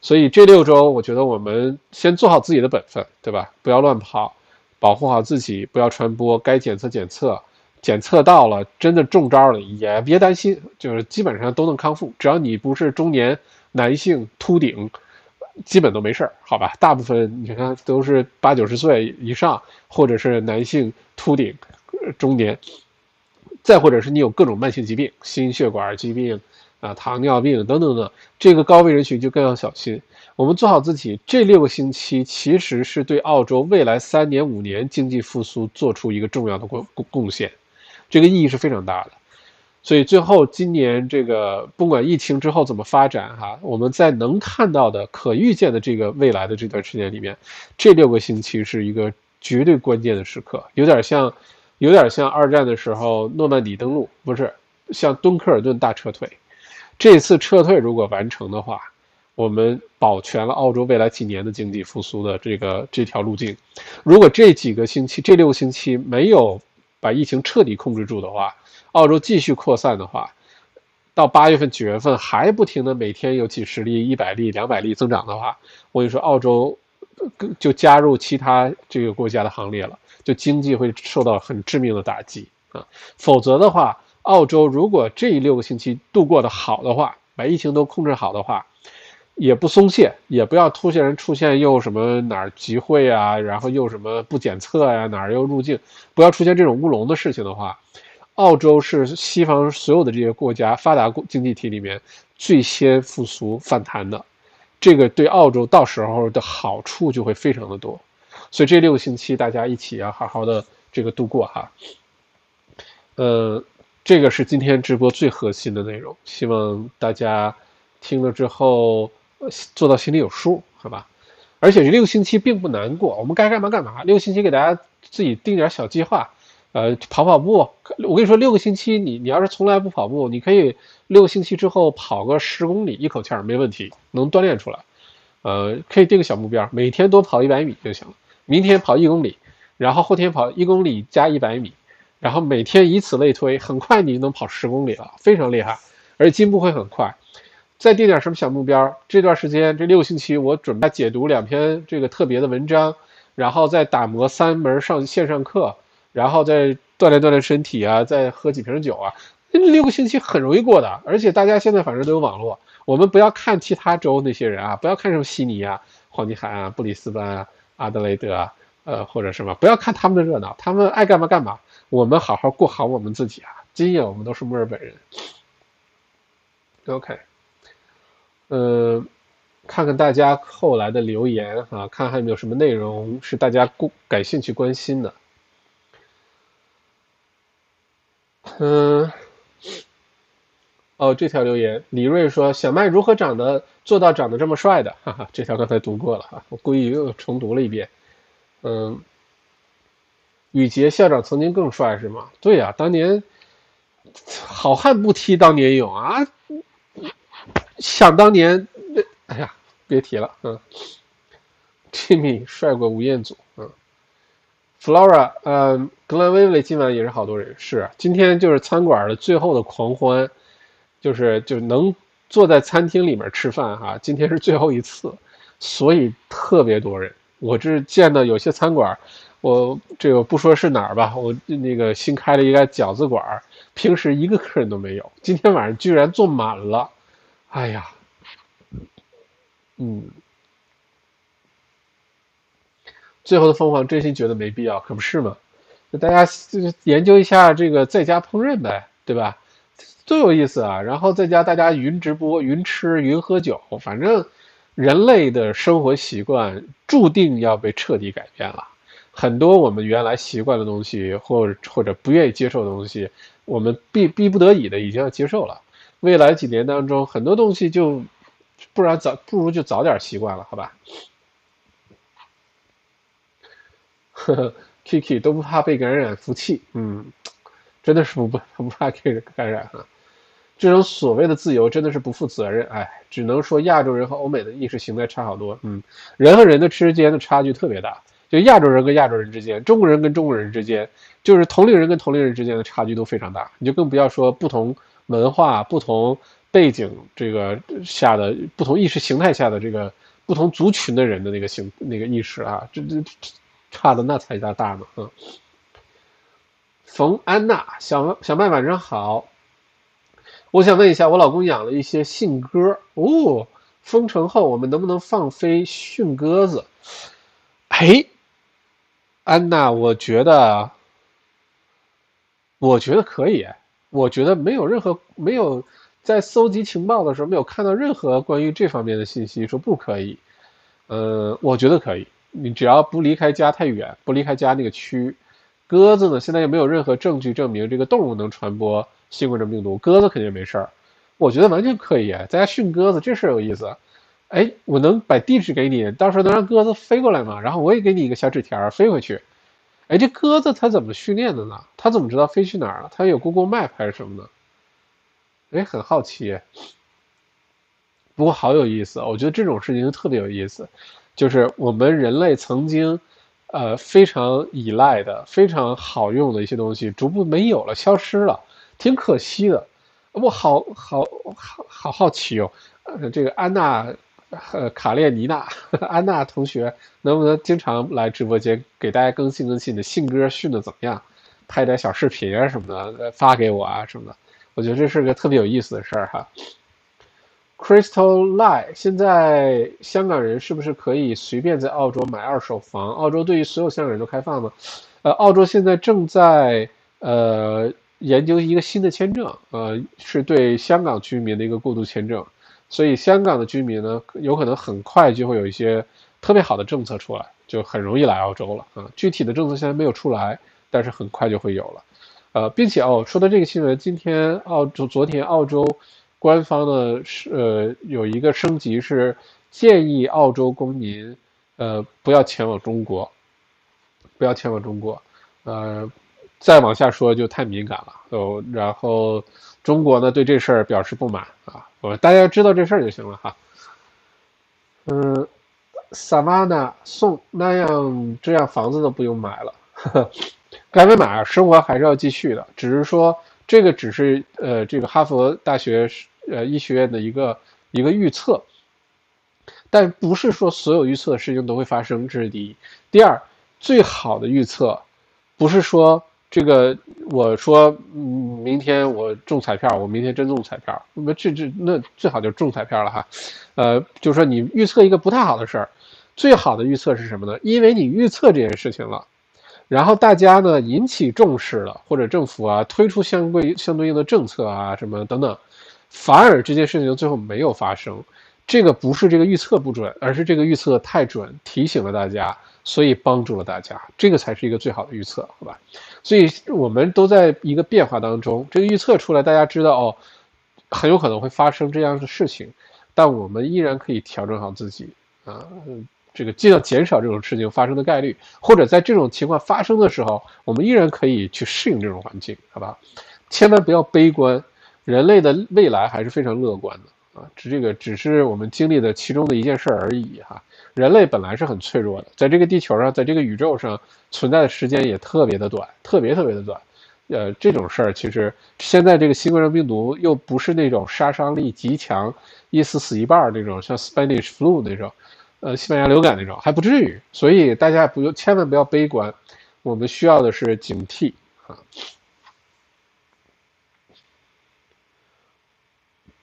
所以这六周，我觉得我们先做好自己的本分，对吧？不要乱跑，保护好自己，不要传播。该检测检测，检测到了，真的中招了也别担心，就是基本上都能康复。只要你不是中年男性秃顶，基本都没事儿，好吧？大部分你看都是八九十岁以上，或者是男性秃顶呃中年。再或者是你有各种慢性疾病，心血管疾病啊、糖尿病等等等，这个高危人群就更要小心。我们做好自己，这六个星期其实是对澳洲未来三年五年经济复苏做出一个重要的贡贡贡献，这个意义是非常大的。所以最后今年这个不管疫情之后怎么发展哈，我们在能看到的可预见的这个未来的这段时间里面，这六个星期是一个绝对关键的时刻，有点像。有点像二战的时候诺曼底登陆，不是像敦刻尔顿大撤退。这次撤退如果完成的话，我们保全了澳洲未来几年的经济复苏的这个这条路径。如果这几个星期、这六个星期没有把疫情彻底控制住的话，澳洲继续扩散的话，到八月份、九月份还不停的每天有几十例、一百例、两百例增长的话，我跟你说，澳洲就加入其他这个国家的行列了。就经济会受到很致命的打击啊，否则的话，澳洲如果这六个星期度过的好的话，把疫情都控制好的话，也不松懈，也不要突然出现又什么哪儿集会啊，然后又什么不检测呀，哪儿又入境，不要出现这种乌龙的事情的话，澳洲是西方所有的这些国家发达经济体里面最先复苏反弹的，这个对澳洲到时候的好处就会非常的多。所以这六个星期大家一起要好好的这个度过哈，呃，这个是今天直播最核心的内容，希望大家听了之后做到心里有数，好吧？而且这六个星期并不难过，我们该干嘛干嘛。六个星期给大家自己定点小计划，呃，跑跑步。我跟你说，六个星期你你要是从来不跑步，你可以六个星期之后跑个十公里，一口气儿没问题，能锻炼出来。呃，可以定个小目标，每天多跑一百米就行了。明天跑一公里，然后后天跑一公里加一百米，然后每天以此类推，很快你就能跑十公里了，非常厉害，而且进步会很快。再定点什么小目标？这段时间这六个星期，我准备解读两篇这个特别的文章，然后再打磨三门上线上课，然后再锻炼锻炼身体啊，再喝几瓶酒啊。这六个星期很容易过的，而且大家现在反正都有网络，我们不要看其他州那些人啊，不要看什么悉尼啊、黄金海岸啊、布里斯班啊。阿德雷德啊，呃，或者什么，不要看他们的热闹，他们爱干嘛干嘛，我们好好过好我们自己啊。今夜我们都是墨尔本人。OK，呃，看看大家后来的留言啊，看还有没有什么内容是大家关感兴趣关心的。嗯，哦，这条留言，李瑞说小麦如何长得做到长得这么帅的？哈哈，这条刚才读过了哈，我故意又重读了一遍。嗯，雨杰校长曾经更帅是吗？对呀，当年好汉不提当年勇啊！想当年，哎呀，别提了。嗯，Jimmy 帅过吴彦祖。嗯，Flora，嗯，格兰威维今晚也是好多人。是，今天就是餐馆的最后的狂欢，就是就能坐在餐厅里面吃饭哈。今天是最后一次，所以特别多人。我这见到有些餐馆，我这个不说是哪儿吧，我那个新开了一个饺子馆，平时一个客人都没有，今天晚上居然坐满了。哎呀，嗯，最后的凤凰真心觉得没必要，可不是吗？那大家研究一下这个在家烹饪呗，对吧？多有意思啊！然后在家大家云直播、云吃、云喝酒，反正人类的生活习惯注定要被彻底改变了。很多我们原来习惯的东西，或或者不愿意接受的东西，我们逼逼不得已的已经要接受了。未来几年当中，很多东西就，不然早不如就早点习惯了，好吧？呵 呵，Kiki 都不怕被感染，服气，嗯，真的是不不不怕被感染啊。这种所谓的自由真的是不负责任，哎，只能说亚洲人和欧美的意识形态差好多，嗯，人和人的之间的差距特别大，就亚洲人跟亚洲人之间，中国人跟中国人之间，就是同龄人跟同龄人之间的差距都非常大，你就更不要说不同。文化不同背景这个下的不同意识形态下的这个不同族群的人的那个形那个意识啊，这这差的那才叫大呢嗯。冯安娜，小小麦晚上好，我想问一下，我老公养了一些信鸽哦，封城后我们能不能放飞训鸽子？哎，安娜，我觉得，我觉得可以。我觉得没有任何没有在搜集情报的时候没有看到任何关于这方面的信息说不可以，呃，我觉得可以，你只要不离开家太远，不离开家那个区。鸽子呢，现在又没有任何证据证明这个动物能传播新冠状病毒，鸽子肯定没事儿。我觉得完全可以，在家训鸽子这事儿有意思。哎，我能把地址给你，到时候能让鸽子飞过来吗？然后我也给你一个小纸条飞回去。哎，这鸽子它怎么训练的呢？它怎么知道飞去哪儿了？它有 Google Map 还是什么呢？哎，很好奇。不过好有意思，我觉得这种事情特别有意思。就是我们人类曾经，呃，非常依赖的、非常好用的一些东西，逐步没有了，消失了，挺可惜的。我好好好好好奇哦，这个安娜。呃，卡列尼娜，安娜同学，能不能经常来直播间给大家更新更新的信鸽训的怎么样？拍点小视频啊什么的发给我啊什么的，我觉得这是个特别有意思的事儿哈。Crystal Lie，现在香港人是不是可以随便在澳洲买二手房？澳洲对于所有香港人都开放吗？呃，澳洲现在正在呃研究一个新的签证，呃，是对香港居民的一个过渡签证。所以香港的居民呢，有可能很快就会有一些特别好的政策出来，就很容易来澳洲了啊。具体的政策现在没有出来，但是很快就会有了。呃，并且哦，说到这个新闻，今天澳洲昨天澳洲官方呢是呃有一个升级，是建议澳洲公民呃不要前往中国，不要前往中国。呃，再往下说就太敏感了哦。然后中国呢对这事儿表示不满啊。我大家知道这事儿就行了哈。嗯，萨瓦纳送那样这样房子都不用买了，该买买，生活还是要继续的。只是说这个只是呃这个哈佛大学呃医学院的一个一个预测，但不是说所有预测的事情都会发生，这是第一。第二，最好的预测不是说。这个我说，嗯，明天我中彩票，我明天真中彩票，那么这这那最好就中彩票了哈，呃，就说你预测一个不太好的事儿，最好的预测是什么呢？因为你预测这件事情了，然后大家呢引起重视了，或者政府啊推出相对相对应的政策啊什么等等，反而这件事情最后没有发生，这个不是这个预测不准，而是这个预测太准，提醒了大家，所以帮助了大家，这个才是一个最好的预测，好吧？所以我们都在一个变化当中，这个预测出来，大家知道哦，很有可能会发生这样的事情，但我们依然可以调整好自己啊。这个尽量减少这种事情发生的概率，或者在这种情况发生的时候，我们依然可以去适应这种环境，好吧？千万不要悲观，人类的未来还是非常乐观的啊！这个只是我们经历的其中的一件事而已哈。人类本来是很脆弱的，在这个地球上，在这个宇宙上存在的时间也特别的短，特别特别的短。呃，这种事儿其实现在这个新冠状病毒又不是那种杀伤力极强，一死死一半儿那种，像 Spanish flu 那种。呃，西班牙流感那种还不至于，所以大家不用千万不要悲观，我们需要的是警惕啊。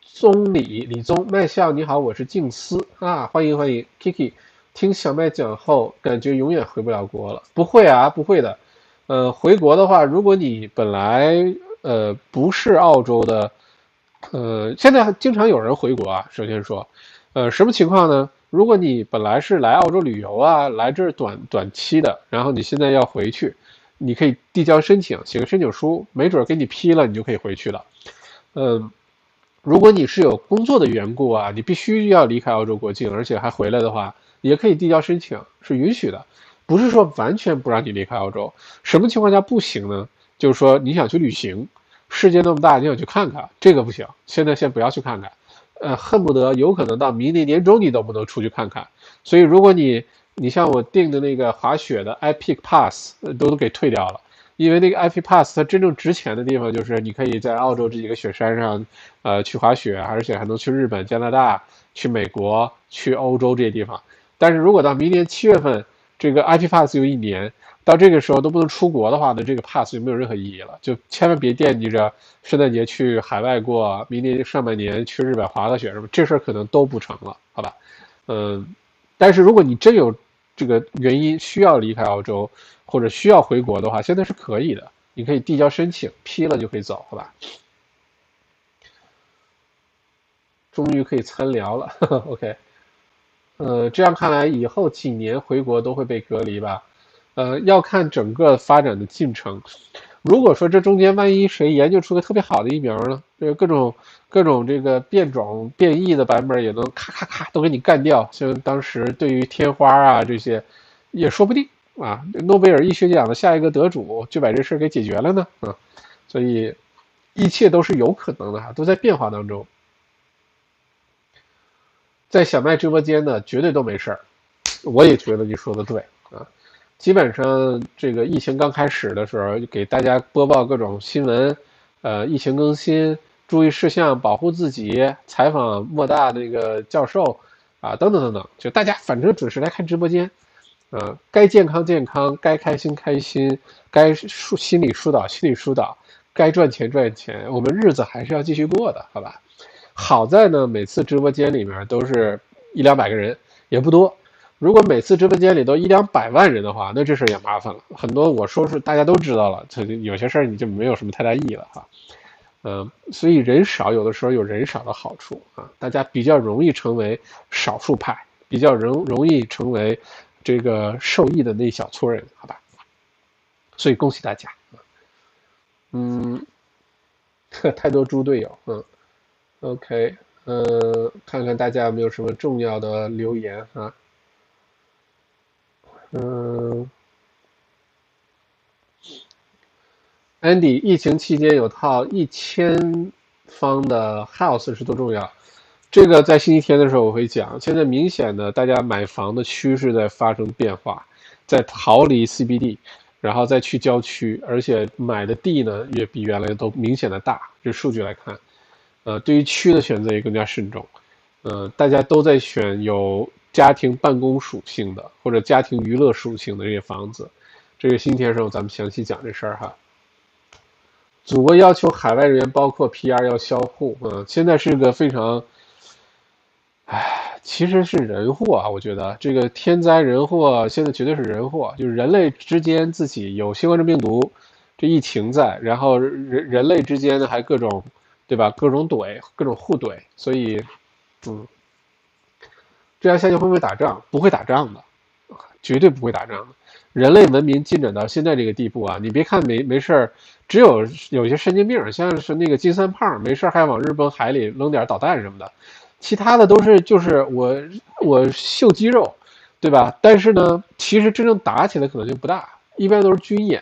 宗李李宗麦相你好，我是静思啊，欢迎欢迎 Kiki，听小麦讲后感觉永远回不了国了，不会啊，不会的，呃，回国的话，如果你本来呃不是澳洲的，呃，现在经常有人回国啊，首先说，呃，什么情况呢？如果你本来是来澳洲旅游啊，来这儿短短期的，然后你现在要回去，你可以递交申请，写个申请书，没准给你批了，你就可以回去了。嗯，如果你是有工作的缘故啊，你必须要离开澳洲国境，而且还回来的话，也可以递交申请，是允许的，不是说完全不让你离开澳洲。什么情况下不行呢？就是说你想去旅行，世界那么大，你想去看看，这个不行，现在先不要去看看。呃，恨不得有可能到明年年中你都不能出去看看，所以如果你你像我订的那个滑雪的 Epic Pass 都都给退掉了，因为那个 Epic Pass 它真正值钱的地方就是你可以在澳洲这几个雪山上，呃，去滑雪，而且还能去日本、加拿大、去美国、去欧洲这些地方。但是如果到明年七月份，这个 IP Pass 有一年。到这个时候都不能出国的话呢，这个 pass 就没有任何意义了。就千万别惦记着圣诞节去海外过，明年上半年去日本滑个雪什么，这事儿可能都不成了，好吧？嗯，但是如果你真有这个原因需要离开澳洲或者需要回国的话，现在是可以的，你可以递交申请，批了就可以走，好吧？终于可以参聊了，OK。呃，这样看来以后几年回国都会被隔离吧？呃，要看整个发展的进程。如果说这中间万一谁研究出个特别好的疫苗呢？这各种各种这个变种变异的版本也能咔咔咔都给你干掉。像当时对于天花啊这些，也说不定啊。诺贝尔医学奖的下一个得主就把这事给解决了呢啊。所以一切都是有可能的哈，都在变化当中。在小麦直播间呢，绝对都没事儿。我也觉得你说的对啊。基本上，这个疫情刚开始的时候，给大家播报各种新闻，呃，疫情更新、注意事项、保护自己、采访莫大那个教授，啊，等等等等，就大家反正准时来看直播间，呃，该健康健康，该开心开心，该疏心理疏导心理疏导，该赚钱赚钱，我们日子还是要继续过的，好吧？好在呢，每次直播间里面都是一两百个人，也不多。如果每次直播间里都一两百万人的话，那这事也麻烦了。很多我说出大家都知道了，这有些事儿你就没有什么太大意义了哈。嗯，所以人少有的时候有人少的好处啊，大家比较容易成为少数派，比较容容易成为这个受益的那一小撮人，好吧？所以恭喜大家。嗯，太多猪队友。嗯，OK，呃，看看大家有没有什么重要的留言啊？嗯，Andy，疫情期间有套一千方的 house 是多重要？这个在星期天的时候我会讲。现在明显的，大家买房的趋势在发生变化，在逃离 CBD，然后再去郊区，而且买的地呢也比原来都明显的大。这数据来看，呃，对于区的选择也更加慎重。呃，大家都在选有。家庭办公属性的或者家庭娱乐属性的这些房子，这个星期天时候咱们详细讲这事儿哈。祖国要求海外人员包括 PR 要销户，嗯，现在是个非常，唉，其实是人祸啊，我觉得这个天灾人祸现在绝对是人祸，就是人类之间自己有新冠状病毒这疫情在，然后人人类之间呢还各种，对吧？各种怼，各种互怼，所以，嗯。这样下去会不会打仗？不会打仗的，绝对不会打仗的。人类文明进展到现在这个地步啊，你别看没没事儿，只有有些神经病，像是那个金三胖，没事还往日本海里扔点导弹什么的，其他的都是就是我我秀肌肉，对吧？但是呢，其实真正打起来可能就不大，一般都是军演，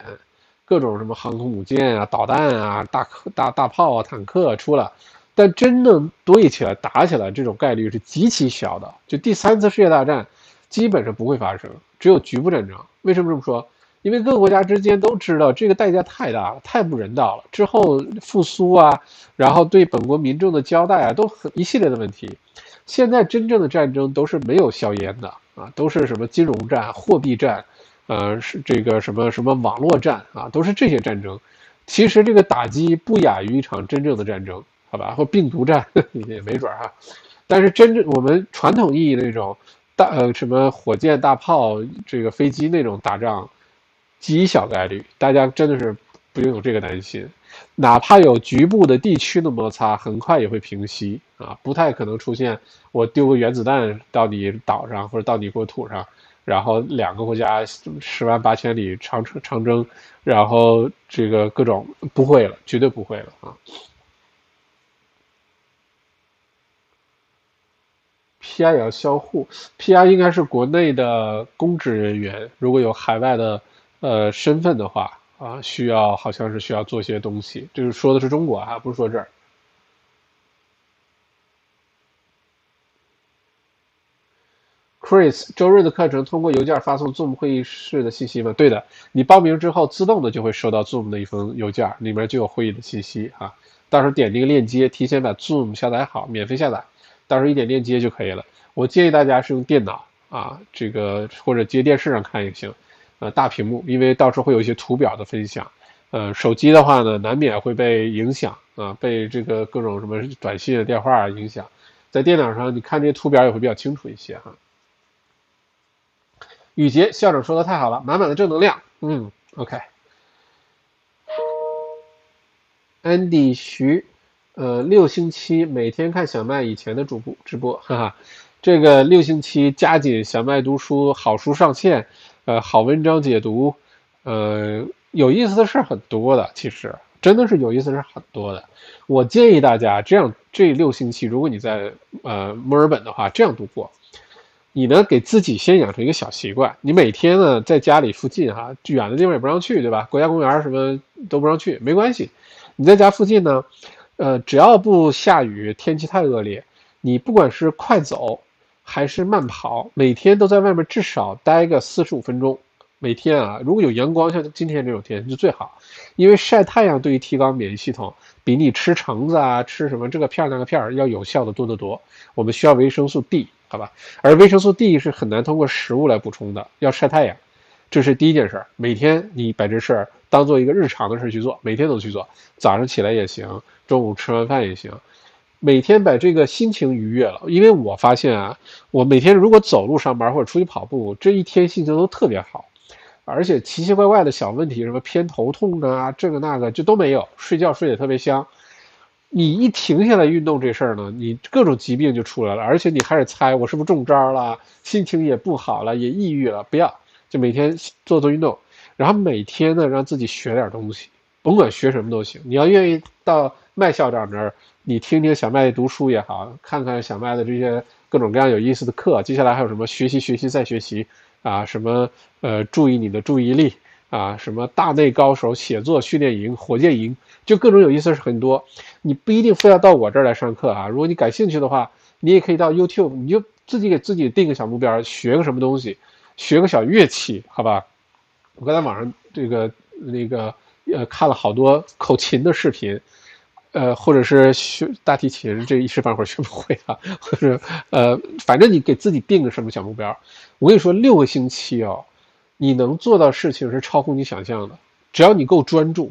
各种什么航空母舰啊、导弹啊、大客大大炮啊、坦克出来，但真正堆起来打起来这种概率是极其小的，就第三次世界大战基本上不会发生。只有局部战争，为什么这么说？因为各国家之间都知道这个代价太大了，太不人道了。之后复苏啊，然后对本国民众的交代啊，都很一系列的问题。现在真正的战争都是没有硝烟的啊，都是什么金融战、货币战，呃，是这个什么什么网络战啊，都是这些战争。其实这个打击不亚于一场真正的战争，好吧？或病毒战 也没准哈。但是真正我们传统意义那种。大呃什么火箭大炮这个飞机那种打仗，极小概率，大家真的是不用有这个担心，哪怕有局部的地区的摩擦，很快也会平息啊，不太可能出现我丢个原子弹到你岛上或者到你国土上，然后两个国家十万八千里长征长征，然后这个各种不会了，绝对不会了啊。P.I. 也要销户，P.I. 应该是国内的公职人员，如果有海外的呃身份的话啊，需要好像是需要做些东西，就是说的是中国啊，不是说这儿。Chris，周日的课程通过邮件发送 Zoom 会议室的信息吗？对的，你报名之后自动的就会收到 Zoom 的一封邮件，里面就有会议的信息啊，到时候点这个链接，提前把 Zoom 下载好，免费下载。到时候一点链接就可以了。我建议大家是用电脑啊，这个或者接电视上看也行，呃，大屏幕，因为到时候会有一些图表的分享。呃，手机的话呢，难免会被影响啊，被这个各种什么短信、电话影响。在电脑上，你看这些图表也会比较清楚一些哈。雨杰校长说的太好了，满满的正能量。嗯，OK。Andy 徐。呃，六星期每天看小麦以前的主播直播，哈哈，这个六星期加紧小麦读书，好书上线，呃，好文章解读，呃，有意思的事很多的，其实真的是有意思的事很多的。我建议大家这样，这六星期，如果你在呃墨尔本的话，这样度过，你呢给自己先养成一个小习惯，你每天呢在家里附近哈，远的地方也不让去，对吧？国家公园什么都不让去，没关系，你在家附近呢。呃，只要不下雨，天气太恶劣，你不管是快走还是慢跑，每天都在外面至少待个四十五分钟。每天啊，如果有阳光，像今天这种天就最好，因为晒太阳对于提高免疫系统，比你吃橙子啊、吃什么这个片儿那个片儿要有效的多得多。我们需要维生素 D，好吧？而维生素 D 是很难通过食物来补充的，要晒太阳。这是第一件事儿，每天你把这事儿当做一个日常的事去做，每天都去做，早上起来也行。中午吃完饭也行，每天把这个心情愉悦了，因为我发现啊，我每天如果走路上班或者出去跑步，这一天心情都特别好，而且奇奇怪怪的小问题，什么偏头痛啊，这个那个就都没有，睡觉睡得特别香。你一停下来运动这事儿呢，你各种疾病就出来了，而且你开始猜我是不是中招了，心情也不好了，也抑郁了，不要，就每天做做运动，然后每天呢让自己学点东西，甭管学什么都行，你要愿意到。麦校长那儿，你听听小麦读书也好，看看小麦的这些各种各样有意思的课。接下来还有什么学习、学习再学习啊？什么呃，注意你的注意力啊？什么大内高手写作训练营、火箭营，就各种有意思是很多。你不一定非要到我这儿来上课啊。如果你感兴趣的话，你也可以到 YouTube，你就自己给自己定个小目标，学个什么东西，学个小乐器，好吧？我刚才网上这个那个呃看了好多口琴的视频。呃，或者是学大提琴，这一时半会儿学不会啊。或者呃，反正你给自己定个什么小目标。我跟你说，六个星期哦，你能做到事情是超乎你想象的。只要你够专注，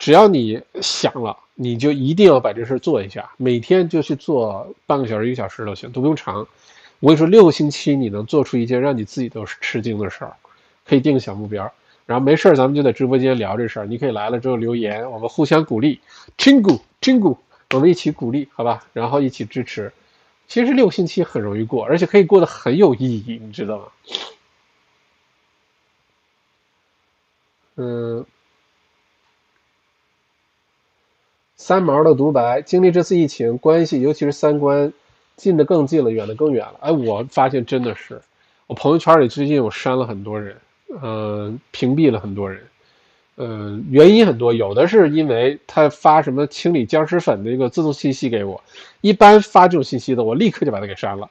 只要你想了，你就一定要把这事做一下。每天就去做半个小时、一个小时都行，都不用长。我跟你说，六个星期你能做出一件让你自己都吃惊的事儿，可以定个小目标。然后没事儿，咱们就在直播间聊这事儿。你可以来了之后留言，我们互相鼓励，亲鼓亲鼓，我们一起鼓励，好吧？然后一起支持。其实六星期很容易过，而且可以过得很有意义，你知道吗？嗯，三毛的独白，经历这次疫情，关系尤其是三观近的更近了，远的更远了。哎，我发现真的是，我朋友圈里最近我删了很多人，嗯，屏蔽了很多人。嗯，原因很多，有的是因为他发什么清理僵尸粉的一个自动信息给我，一般发这种信息的，我立刻就把他给删了，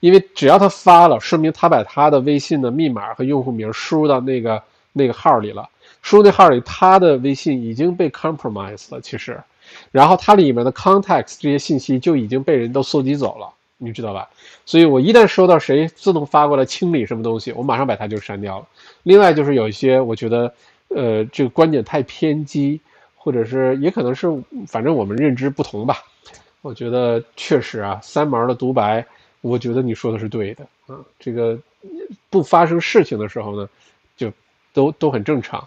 因为只要他发了，说明他把他的微信的密码和用户名输入到那个那个号里了，输入那号里，他的微信已经被 compromise 了，其实，然后它里面的 contacts 这些信息就已经被人都搜集走了，你知道吧？所以我一旦收到谁自动发过来清理什么东西，我马上把它就删掉了。另外就是有一些我觉得。呃，这个观点太偏激，或者是也可能是，反正我们认知不同吧。我觉得确实啊，三毛的独白，我觉得你说的是对的啊。这个不发生事情的时候呢，就都都很正常。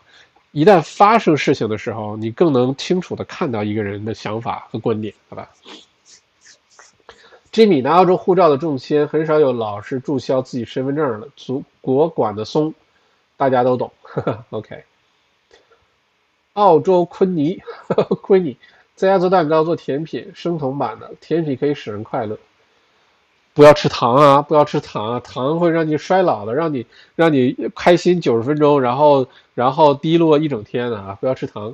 一旦发生事情的时候，你更能清楚的看到一个人的想法和观点，好吧？Jimmy 拿澳洲护照的中签，很少有老是注销自己身份证的，祖国管的松，大家都懂。OK。澳洲昆尼，昆尼在家做蛋糕、做甜品，生酮版的甜品可以使人快乐。不要吃糖啊，不要吃糖啊，糖会让你衰老的，让你让你开心九十分钟，然后然后低落一整天的啊！不要吃糖。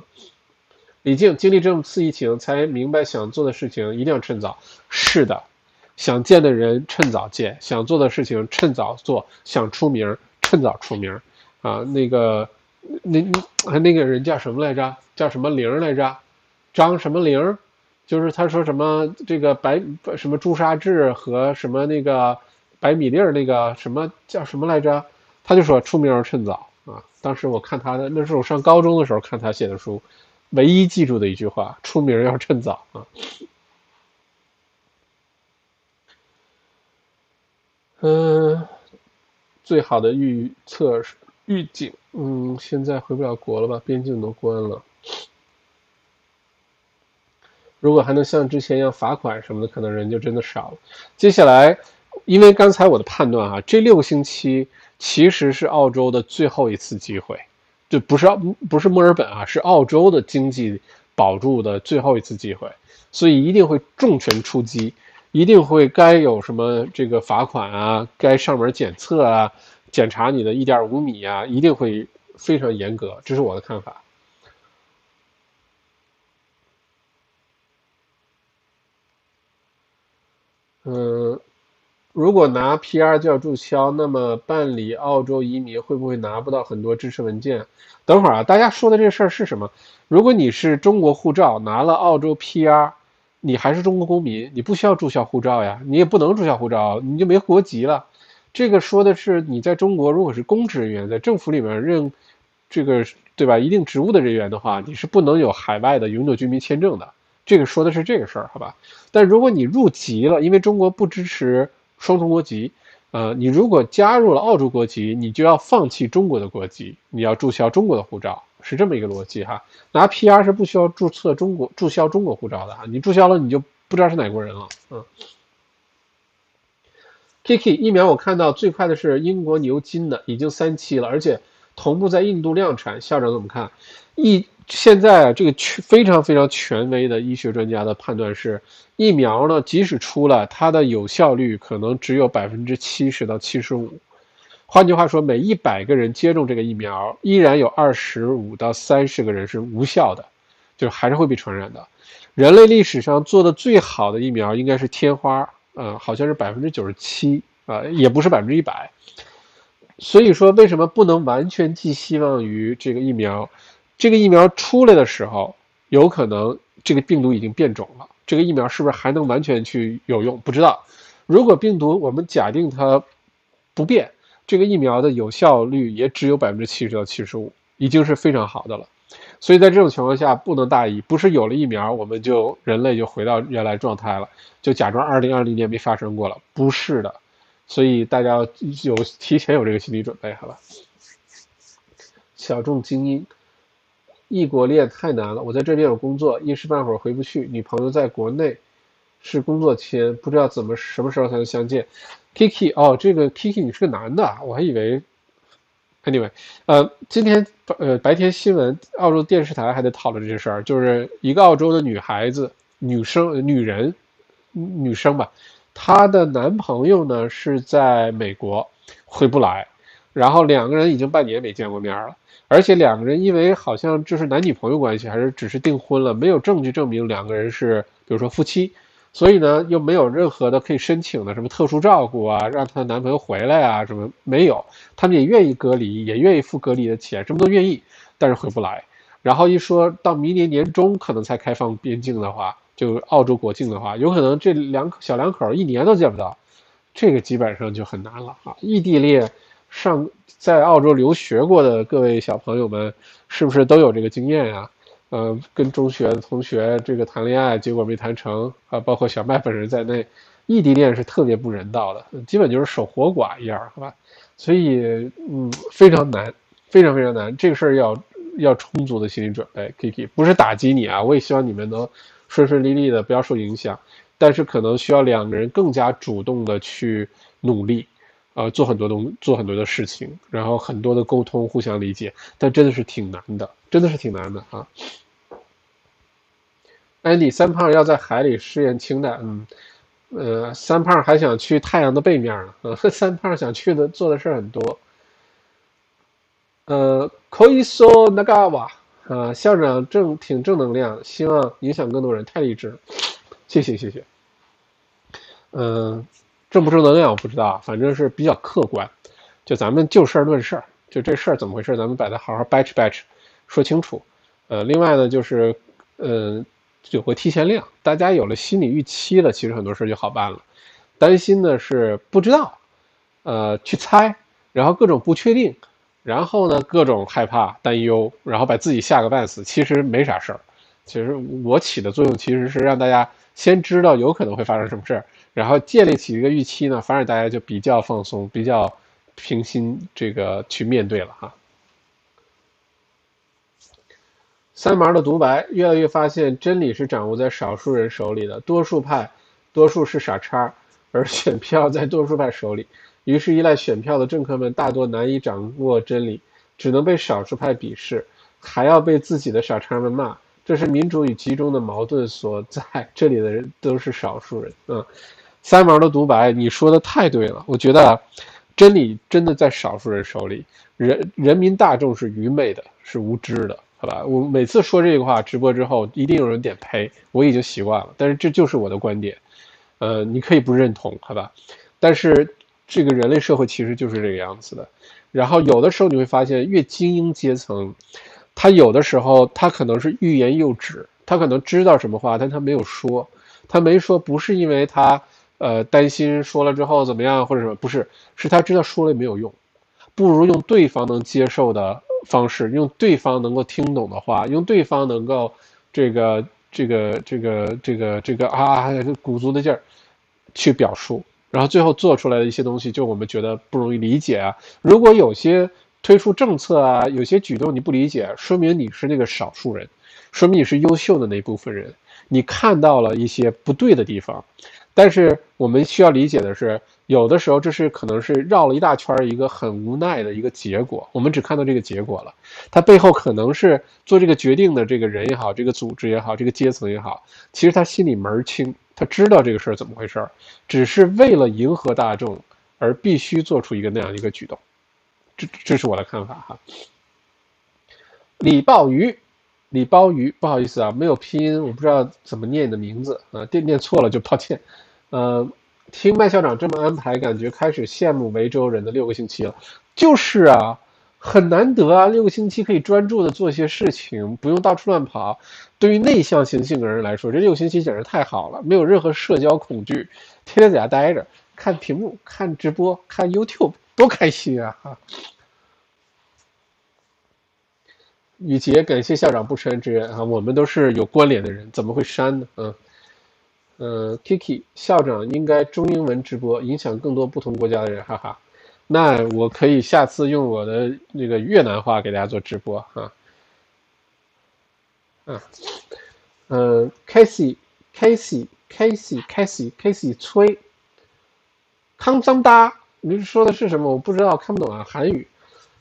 李静经历这次疫情，才明白想做的事情一定要趁早。是的，想见的人趁早见，想做的事情趁早做，想出名趁早出名啊！那个。那那那个人叫什么来着？叫什么玲来着？张什么玲？就是他说什么这个白什么朱砂痣和什么那个白米粒儿那个什么叫什么来着？他就说出名要趁早啊！当时我看他的，那是我上高中的时候看他写的书，唯一记住的一句话：出名要趁早啊！嗯，最好的预测是。预警，嗯，现在回不了国了吧？边境都关了。如果还能像之前一样罚款什么的，可能人就真的少了。接下来，因为刚才我的判断啊，这六个星期其实是澳洲的最后一次机会，就不是不是墨尔本啊，是澳洲的经济保住的最后一次机会，所以一定会重拳出击，一定会该有什么这个罚款啊，该上门检测啊。检查你的一点五米啊，一定会非常严格，这是我的看法。嗯，如果拿 PR 就要注销，那么办理澳洲移民会不会拿不到很多支持文件？等会儿啊，大家说的这事儿是什么？如果你是中国护照拿了澳洲 PR，你还是中国公民，你不需要注销护照呀，你也不能注销护照，你就没国籍了。这个说的是你在中国，如果是公职人员，在政府里面任这个对吧一定职务的人员的话，你是不能有海外的永久居民签证的。这个说的是这个事儿，好吧？但如果你入籍了，因为中国不支持双重国籍，呃，你如果加入了澳洲国籍，你就要放弃中国的国籍，你要注销中国的护照，是这么一个逻辑哈。拿 PR 是不需要注册中国注销中国护照的哈，你注销了你就不知道是哪国人了，嗯。Kiki 疫苗我看到最快的是英国牛津的，已经三期了，而且同步在印度量产。校长怎么看？疫现在啊，这个全非常非常权威的医学专家的判断是，疫苗呢，即使出了，它的有效率可能只有百分之七十到七十五。换句话说，每一百个人接种这个疫苗，依然有二十五到三十个人是无效的，就是还是会被传染的。人类历史上做的最好的疫苗应该是天花。呃，好像是百分之九十七啊，也不是百分之一百。所以说，为什么不能完全寄希望于这个疫苗？这个疫苗出来的时候，有可能这个病毒已经变种了。这个疫苗是不是还能完全去有用？不知道。如果病毒我们假定它不变，这个疫苗的有效率也只有百分之七十到七十五，已经是非常好的了。所以在这种情况下，不能大意，不是有了疫苗，我们就人类就回到原来状态了，就假装二零二零年没发生过了，不是的。所以大家有提前有这个心理准备，好吧？小众精英，异国恋太难了，我在这边有工作，一时半会儿回不去，女朋友在国内，是工作签，不知道怎么什么时候才能相见。Kiki，哦，这个 Kiki 你是个男的，我还以为。Anyway，呃，今天呃白天新闻，澳洲电视台还在讨论这事儿，就是一个澳洲的女孩子、女生、女人、女生吧，她的男朋友呢是在美国，回不来，然后两个人已经半年没见过面了，而且两个人因为好像就是男女朋友关系，还是只是订婚了，没有证据证明两个人是，比如说夫妻。所以呢，又没有任何的可以申请的什么特殊照顾啊，让她男朋友回来啊，什么没有。他们也愿意隔离，也愿意付隔离的钱，什么都愿意，但是回不来。然后一说到明年年中可能才开放边境的话，就澳洲国境的话，有可能这两小两口一年都见不到，这个基本上就很难了啊。异地恋，上在澳洲留学过的各位小朋友们，是不是都有这个经验呀？呃，跟中学的同学这个谈恋爱，结果没谈成啊，包括小麦本人在内，异地恋是特别不人道的，基本就是守活寡一样，好吧？所以，嗯，非常难，非常非常难，这个事儿要要充足的心理准备。Kiki 不是打击你啊，我也希望你们能顺顺利利的，不要受影响，但是可能需要两个人更加主动的去努力，呃，做很多东，做很多的事情，然后很多的沟通，互相理解，但真的是挺难的，真的是挺难的啊。安迪三胖要在海里试验氢弹，嗯，呃，三胖还想去太阳的背面呢，呃，三胖想去的做的事儿很多，呃，可以说那个哇，啊，校长正挺正能量，希望影响更多人，太励志了，谢谢谢谢，嗯，正不正能量我不知道，反正是比较客观，就咱们就事论事，就这事儿怎么回事，咱们把它好好掰扯掰扯，说清楚，呃，另外呢就是，嗯。有个提前量，大家有了心理预期了，其实很多事就好办了。担心的是不知道，呃，去猜，然后各种不确定，然后呢各种害怕、担忧，然后把自己吓个半死。其实没啥事儿。其实我起的作用其实是让大家先知道有可能会发生什么事儿，然后建立起一个预期呢，反而大家就比较放松，比较平心这个去面对了哈。三毛的独白越来越发现，真理是掌握在少数人手里的，多数派，多数是傻叉，而选票在多数派手里。于是依赖选票的政客们大多难以掌握真理，只能被少数派鄙视，还要被自己的傻叉们骂。这是民主与集中的矛盾所在。这里的人都是少数人。嗯，三毛的独白，你说的太对了。我觉得，真理真的在少数人手里，人人民大众是愚昧的，是无知的。好吧，我每次说这个话，直播之后一定有人点呸，我已经习惯了。但是这就是我的观点，呃，你可以不认同，好吧？但是这个人类社会其实就是这个样子的。然后有的时候你会发现，越精英阶层，他有的时候他可能是欲言又止，他可能知道什么话，但他没有说，他没说不是因为他呃担心说了之后怎么样或者什么，不是，是他知道说了也没有用，不如用对方能接受的。方式用对方能够听懂的话，用对方能够这个这个这个这个这个啊鼓足的劲儿去表述，然后最后做出来的一些东西，就我们觉得不容易理解啊。如果有些推出政策啊，有些举动你不理解，说明你是那个少数人，说明你是优秀的那部分人，你看到了一些不对的地方。但是我们需要理解的是。有的时候，这是可能是绕了一大圈，一个很无奈的一个结果。我们只看到这个结果了，它背后可能是做这个决定的这个人也好，这个组织也好，这个阶层也好，其实他心里门儿清，他知道这个事儿怎么回事儿，只是为了迎合大众而必须做出一个那样一个举动。这这是我的看法哈。李鲍鱼，李包鱼，不好意思啊，没有拼音，我不知道怎么念你的名字啊，念念错了就抱歉，呃。听麦校长这么安排，感觉开始羡慕维州人的六个星期了。就是啊，很难得啊，六个星期可以专注的做一些事情，不用到处乱跑。对于内向型性格人来说，这六个星期简直太好了，没有任何社交恐惧，天天在家待着，看屏幕、看直播、看 YouTube，多开心啊！哈。雨杰，感谢校长不删之恩啊，我们都是有关联的人，怎么会删呢？嗯。呃，Kiki 校长应该中英文直播，影响更多不同国家的人，哈哈。那我可以下次用我的那个越南话给大家做直播，哈。嗯，呃 k a s e y k a s e y Casey，Casey，Casey，崔，康张达，你说的是什么？我不知道，看不懂啊，韩语。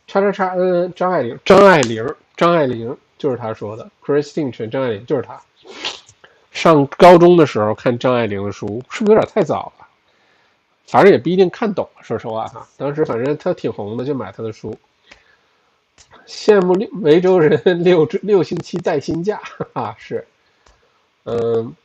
叉叉叉，嗯，张爱玲，张爱玲，张爱玲，就是他说的。Christine 陈张爱玲就是他。上高中的时候看张爱玲的书，是不是有点太早了？反正也不一定看懂，说实话哈。当时反正他挺红的，就买他的书。羡慕六梅州人六六星期带薪假，哈哈，是，嗯，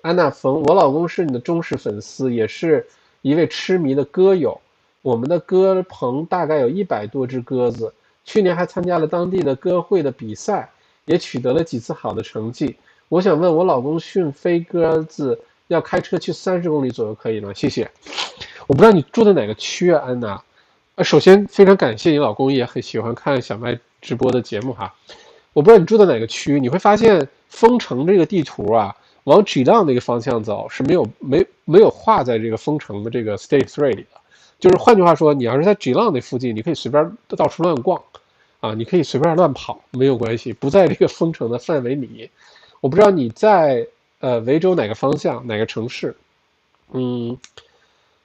安娜冯，我老公是你的忠实粉丝，也是一位痴迷的歌友。我们的鸽棚大概有一百多只鸽子，去年还参加了当地的鸽会的比赛，也取得了几次好的成绩。我想问我老公训飞鸽子要开车去三十公里左右可以吗？谢谢。我不知道你住在哪个区啊，安娜。呃，首先非常感谢你老公也很喜欢看小麦直播的节目哈。我不知道你住在哪个区，你会发现丰城这个地图啊，往 G 浪那个方向走是没有没没有画在这个丰城的这个 State Three 里的。就是换句话说，你要是在 G 浪那附近，你可以随便到处乱逛，啊，你可以随便乱跑，没有关系，不在这个封城的范围里。我不知道你在呃维州哪个方向，哪个城市，嗯，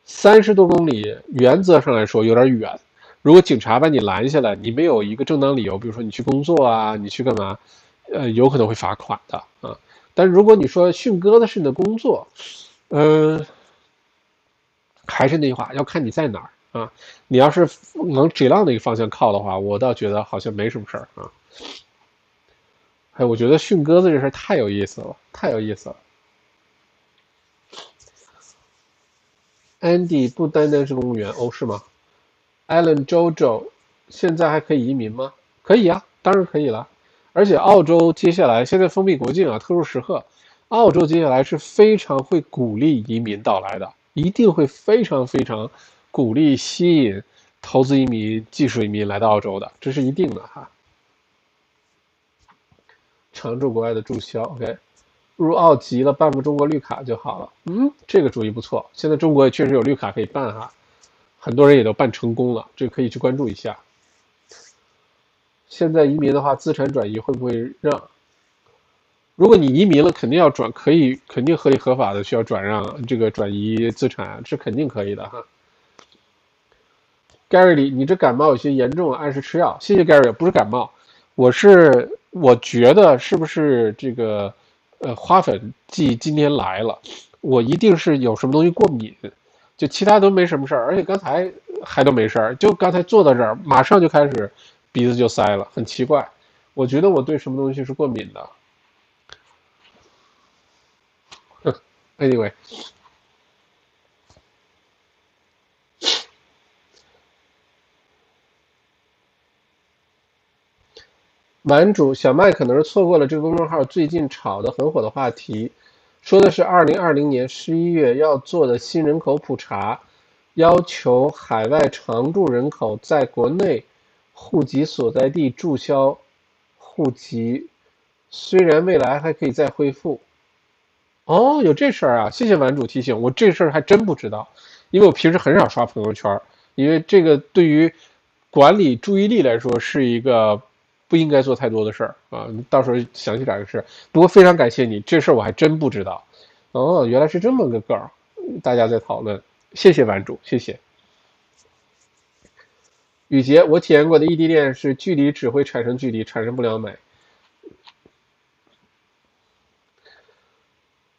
三十多公里，原则上来说有点远。如果警察把你拦下来，你没有一个正当理由，比如说你去工作啊，你去干嘛，呃，有可能会罚款的啊。但如果你说训鸽子是你的工作，嗯。还是那句话，要看你在哪儿啊。你要是往 G 浪那个方向靠的话，我倒觉得好像没什么事儿啊。哎，我觉得训鸽子这事儿太有意思了，太有意思了。Andy 不单单是公务员哦，是吗？Alan Jojo 现在还可以移民吗？可以啊，当然可以了。而且澳洲接下来现在封闭国境啊，特殊时刻，澳洲接下来是非常会鼓励移民到来的。一定会非常非常鼓励吸引投资移民、技术移民来到澳洲的，这是一定的哈。常驻国外的注销，OK，入澳急了办个中国绿卡就好了。嗯，这个主意不错。现在中国也确实有绿卡可以办哈，很多人也都办成功了，这个可以去关注一下。现在移民的话，资产转移会不会让？如果你移民了，肯定要转，可以肯定合理合法的需要转让这个转移资产，是肯定可以的哈。Gary 你，你这感冒有些严重，按时吃药。谢谢 Gary，不是感冒，我是我觉得是不是这个呃花粉季今天来了，我一定是有什么东西过敏，就其他都没什么事儿，而且刚才还都没事儿，就刚才坐到这儿，马上就开始鼻子就塞了，很奇怪，我觉得我对什么东西是过敏的。Anyway，版主小麦可能是错过了这个公众号最近炒的很火的话题，说的是二零二零年十一月要做的新人口普查，要求海外常住人口在国内户籍所在地注销户籍，虽然未来还可以再恢复。哦，有这事儿啊！谢谢玩主提醒，我这事儿还真不知道，因为我平时很少刷朋友圈，因为这个对于管理注意力来说是一个不应该做太多的事儿啊。到时候详细讲个事。不过非常感谢你，这事儿我还真不知道。哦，原来是这么个梗儿，大家在讨论，谢谢玩主，谢谢。雨杰，我体验过的异地恋是距离只会产生距离，产生不了美。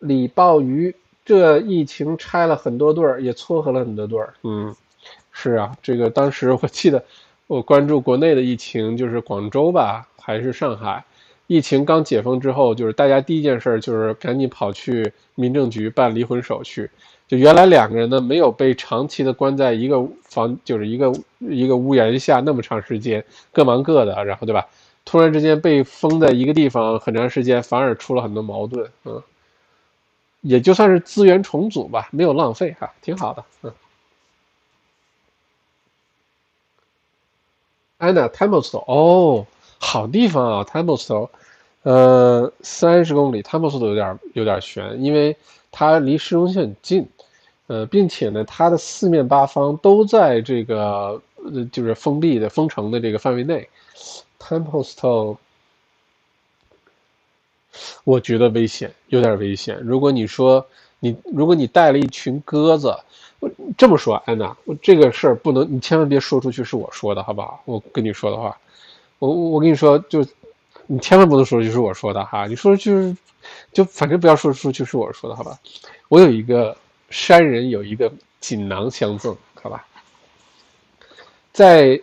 李鲍鱼，这疫情拆了很多对儿，也撮合了很多对儿。嗯，是啊，这个当时我记得我关注国内的疫情，就是广州吧，还是上海？疫情刚解封之后，就是大家第一件事就是赶紧跑去民政局办离婚手续。就原来两个人呢，没有被长期的关在一个房，就是一个一个屋檐下那么长时间，各忙各的，然后对吧？突然之间被封在一个地方很长时间，反而出了很多矛盾。嗯。也就算是资源重组吧，没有浪费哈，挺好的。嗯。Anna Templestowe，哦，好地方啊，Templestowe，呃，三十公里，Templestowe 有点有点悬，因为它离市中心很近，呃，并且呢，它的四面八方都在这个呃就是封闭的封城的这个范围内，Templestowe。我觉得危险，有点危险。如果你说你，如果你带了一群鸽子，这么说，安娜，我这个事儿不能，你千万别说出去是我说的，好不好？我跟你说的话，我我跟你说，就你千万不能说出去是我说的哈。你说就是，就反正不要说出去是我说的，好吧？我有一个山人有一个锦囊相赠，好吧？在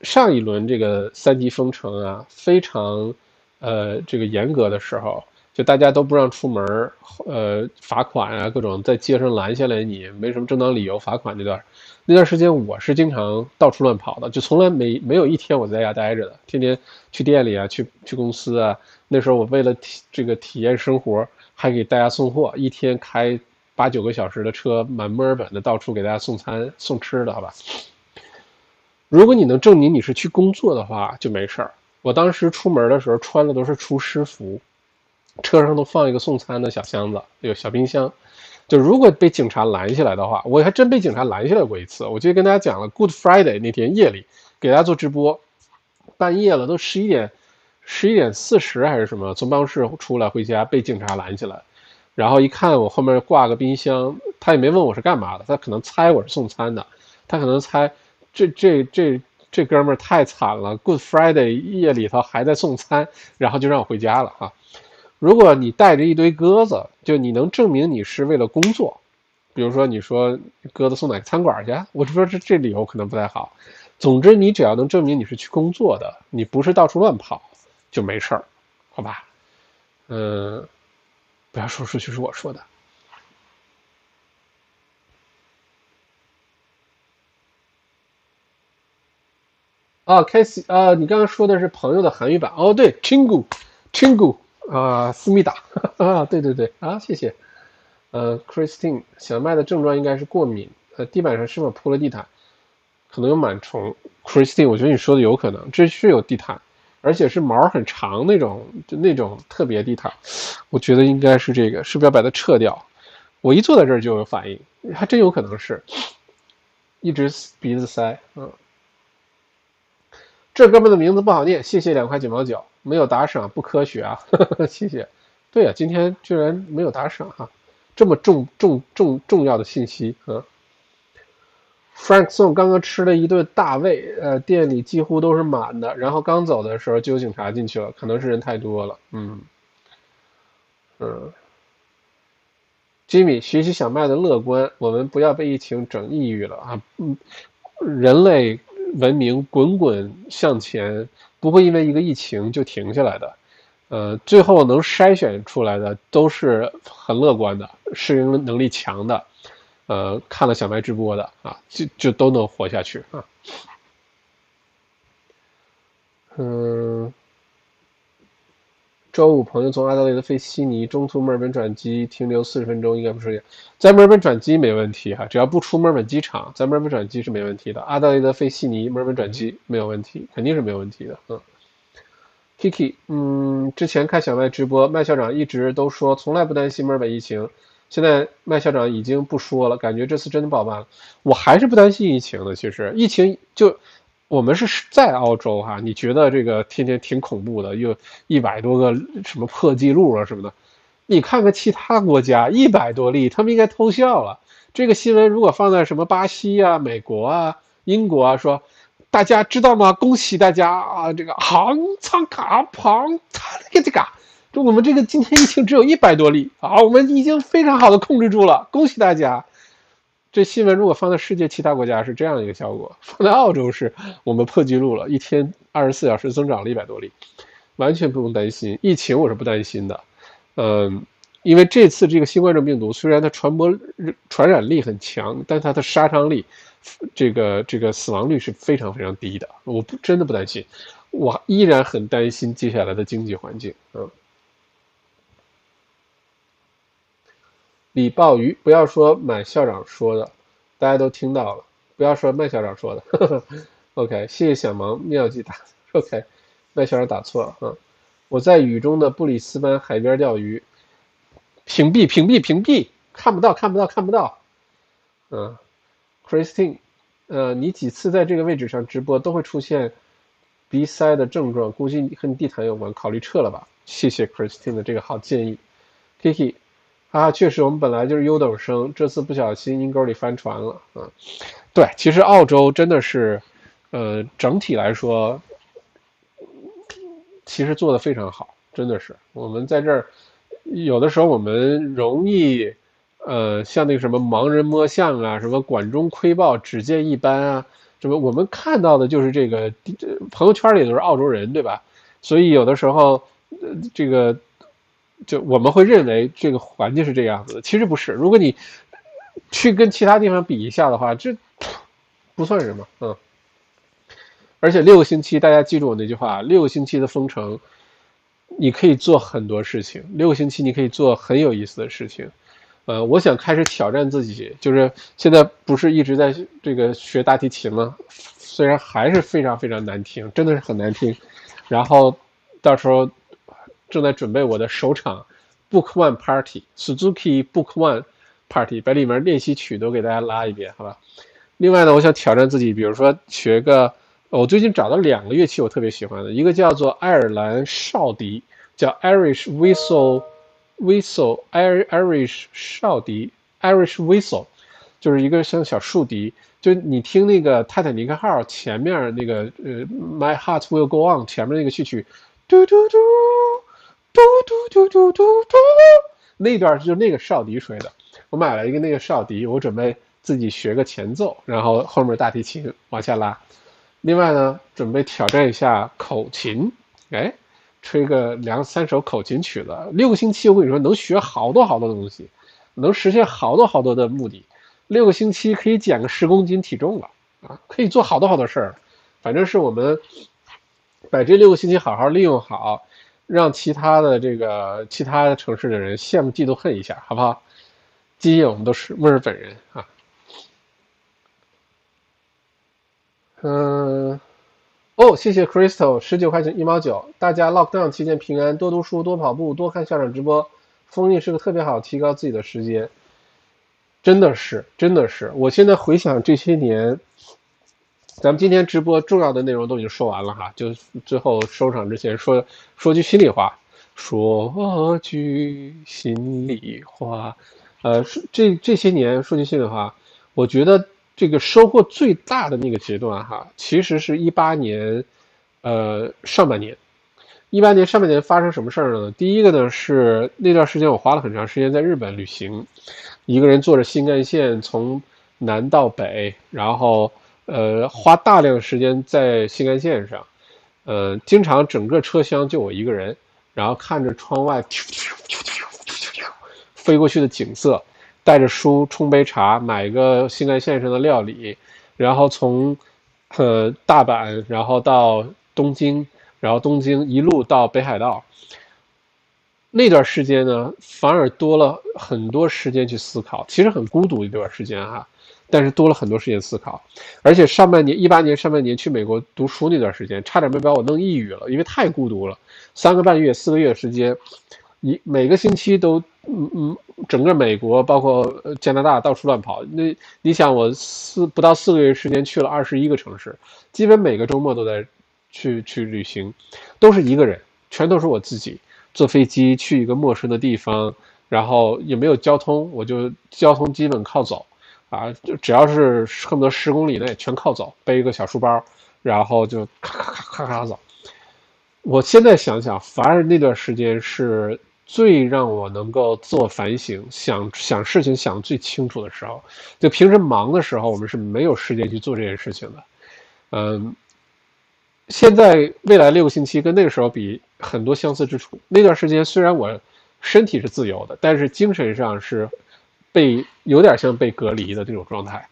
上一轮这个三级封城啊，非常。呃，这个严格的时候，就大家都不让出门呃，罚款啊，各种在街上拦下来你，没什么正当理由罚款那段，那段时间我是经常到处乱跑的，就从来没没有一天我在家待着的，天天去店里啊，去去公司啊。那时候我为了体这个体验生活，还给大家送货，一天开八九个小时的车，满墨尔本的到处给大家送餐送吃的，好吧？如果你能证明你是去工作的话，就没事儿。我当时出门的时候穿的都是厨师服，车上都放一个送餐的小箱子，有小冰箱。就如果被警察拦下来的话，我还真被警察拦下来过一次。我记得跟大家讲了，Good Friday 那天夜里给大家做直播，半夜了，都十一点，十一点四十还是什么，从办公室出来回家被警察拦下来，然后一看我后面挂个冰箱，他也没问我是干嘛的，他可能猜我是送餐的，他可能猜这这这。这哥们儿太惨了，Good Friday 夜里头还在送餐，然后就让我回家了啊！如果你带着一堆鸽子，就你能证明你是为了工作，比如说你说鸽子送哪个餐馆去，我就说这这理由可能不太好。总之，你只要能证明你是去工作的，你不是到处乱跑，就没事儿，好吧？嗯，不要说出去是我说的。啊，开始啊！你刚刚说的是朋友的韩语版哦，对，Chingu，Chingu 啊，思密达啊，对对对啊，谢谢。呃，Christine，小麦的症状应该是过敏。呃，地板上是否铺了地毯？可能有螨虫。Christine，我觉得你说的有可能，这是有地毯，而且是毛很长那种，就那种特别地毯。我觉得应该是这个，是不是要把它撤掉？我一坐在这儿就有反应，还真有可能是，一直鼻子塞，嗯。这哥们的名字不好念，谢谢两块九毛九，没有打赏不科学啊，谢谢。对呀，今天居然没有打赏哈，这么重重重重要的信息啊。Frank Song 刚刚吃了一顿大胃，呃，店里几乎都是满的，然后刚走的时候就有警察进去了，可能是人太多了，嗯嗯。Jimmy 学习小麦的乐观，我们不要被疫情整抑郁了啊，嗯，人类。文明滚滚向前，不会因为一个疫情就停下来的。呃，最后能筛选出来的都是很乐观的、适应能力强的。呃，看了小麦直播的啊，就就都能活下去啊。嗯。周五，朋友从阿德雷德飞悉尼，中途墨尔本转机，停留四十分钟，应该不是在墨尔本转机没问题哈，只要不出墨尔本机场，在墨尔本转机是没问题的。阿德雷德飞悉尼，墨尔本转机没有问题，肯定是没有问题的。嗯，Kiki，嗯，之前看小麦直播，麦校长一直都说从来不担心墨尔本疫情，现在麦校长已经不说了，感觉这次真的爆发了。我还是不担心疫情的，其实疫情就。我们是在澳洲哈，你觉得这个天天挺恐怖的，又一百多个什么破记录啊什么的，你看看其他国家一百多例，他们应该偷笑了。这个新闻如果放在什么巴西啊、美国啊、英国啊，说大家知道吗？恭喜大家啊，这个航仓卡庞他那个这个，就我们这个今天疫情只有一百多例啊，我们已经非常好的控制住了，恭喜大家。这新闻如果放在世界其他国家是这样一个效果，放在澳洲是我们破纪录了，一天二十四小时增长了一百多例，完全不用担心疫情，我是不担心的，嗯，因为这次这个新冠状病毒虽然它传播传染力很强，但它的杀伤力，这个这个死亡率是非常非常低的，我不真的不担心，我依然很担心接下来的经济环境，嗯。李鲍鱼，不要说麦校长说的，大家都听到了。不要说麦校长说的。呵 呵 OK，谢谢小芒妙计打。OK，麦校长打错了。嗯，我在雨中的布里斯班海边钓鱼。屏蔽，屏蔽，屏蔽，看不到，看不到，看不到。嗯，Christine，呃，你几次在这个位置上直播都会出现鼻塞的症状，估计和你地毯有关，考虑撤了吧。谢谢 Christine 的这个好建议，Kiki，啊，确实我们本来就是优等生，这次不小心阴沟里翻船了啊。对，其实澳洲真的是，呃，整体来说，其实做的非常好，真的是。我们在这儿有的时候我们容易，呃，像那个什么盲人摸象啊，什么管中窥豹，只见一斑啊，什么我们看到的就是这个朋友圈里都是澳洲人，对吧？所以有的时候，呃，这个就我们会认为这个环境是这样子的，其实不是。如果你去跟其他地方比一下的话，这。不算什么，嗯。而且六个星期，大家记住我那句话：六个星期的封城，你可以做很多事情。六个星期，你可以做很有意思的事情。呃，我想开始挑战自己，就是现在不是一直在这个学大提琴吗？虽然还是非常非常难听，真的是很难听。然后到时候正在准备我的首场 Book One Party，Suzuki Book One Party，把里面练习曲都给大家拉一遍，好吧？另外呢，我想挑战自己，比如说学个，我最近找到两个乐器我特别喜欢的，一个叫做爱尔兰哨笛，叫 Irish Whistle，Whistle，Irish 哨笛，Irish Whistle，就是一个像小竖笛，就你听那个泰坦尼克号前面那个呃 My Heart Will Go On 前面那个序曲，嘟嘟嘟嘟嘟嘟嘟嘟嘟，那段就是那个哨笛吹的，我买了一个那个哨笛，我准备。自己学个前奏，然后后面大提琴往下拉。另外呢，准备挑战一下口琴，哎，吹个两三首口琴曲子。六个星期，我跟你说，能学好多好多东西，能实现好多好多的目的。六个星期可以减个十公斤体重了啊，可以做好多好多事儿。反正是我们把这六个星期好好利用好，让其他的这个其他城市的人羡慕嫉妒恨一下，好不好？今夜我们都是墨尔本人啊。嗯，哦，谢谢 Crystal，十九块钱一毛九。大家 Lockdown 期间平安，多读书，多跑步，多看校长直播。封印是个特别好提高自己的时间，真的是，真的是。我现在回想这些年，咱们今天直播重要的内容都已经说完了哈，就最后收场之前说说句心里话，说句心里话。呃，这这些年说句心里话，我觉得。这个收获最大的那个阶段，哈，其实是一八年，呃，上半年，一八年上半年发生什么事儿呢？第一个呢是那段时间我花了很长时间在日本旅行，一个人坐着新干线从南到北，然后呃花大量时间在新干线上，呃，经常整个车厢就我一个人，然后看着窗外飞过去的景色。带着书冲杯茶，买个新干线上的料理，然后从，呃大阪，然后到东京，然后东京一路到北海道。那段时间呢，反而多了很多时间去思考，其实很孤独一段时间哈，但是多了很多时间思考。而且上半年一八年上半年去美国读书那段时间，差点没把我弄抑郁了，因为太孤独了，三个半月四个月时间。你每个星期都，嗯嗯，整个美国包括加拿大到处乱跑。那你想，我四不到四个月时间去了二十一个城市，基本每个周末都在去去旅行，都是一个人，全都是我自己坐飞机去一个陌生的地方，然后也没有交通，我就交通基本靠走，啊，就只要是恨不得十公里内全靠走，背一个小书包，然后就咔咔咔咔咔走。我现在想想，反而那段时间是。最让我能够自我反省、想想事情想最清楚的时候，就平时忙的时候，我们是没有时间去做这件事情的。嗯，现在未来六个星期跟那个时候比，很多相似之处。那段时间虽然我身体是自由的，但是精神上是被有点像被隔离的这种状态。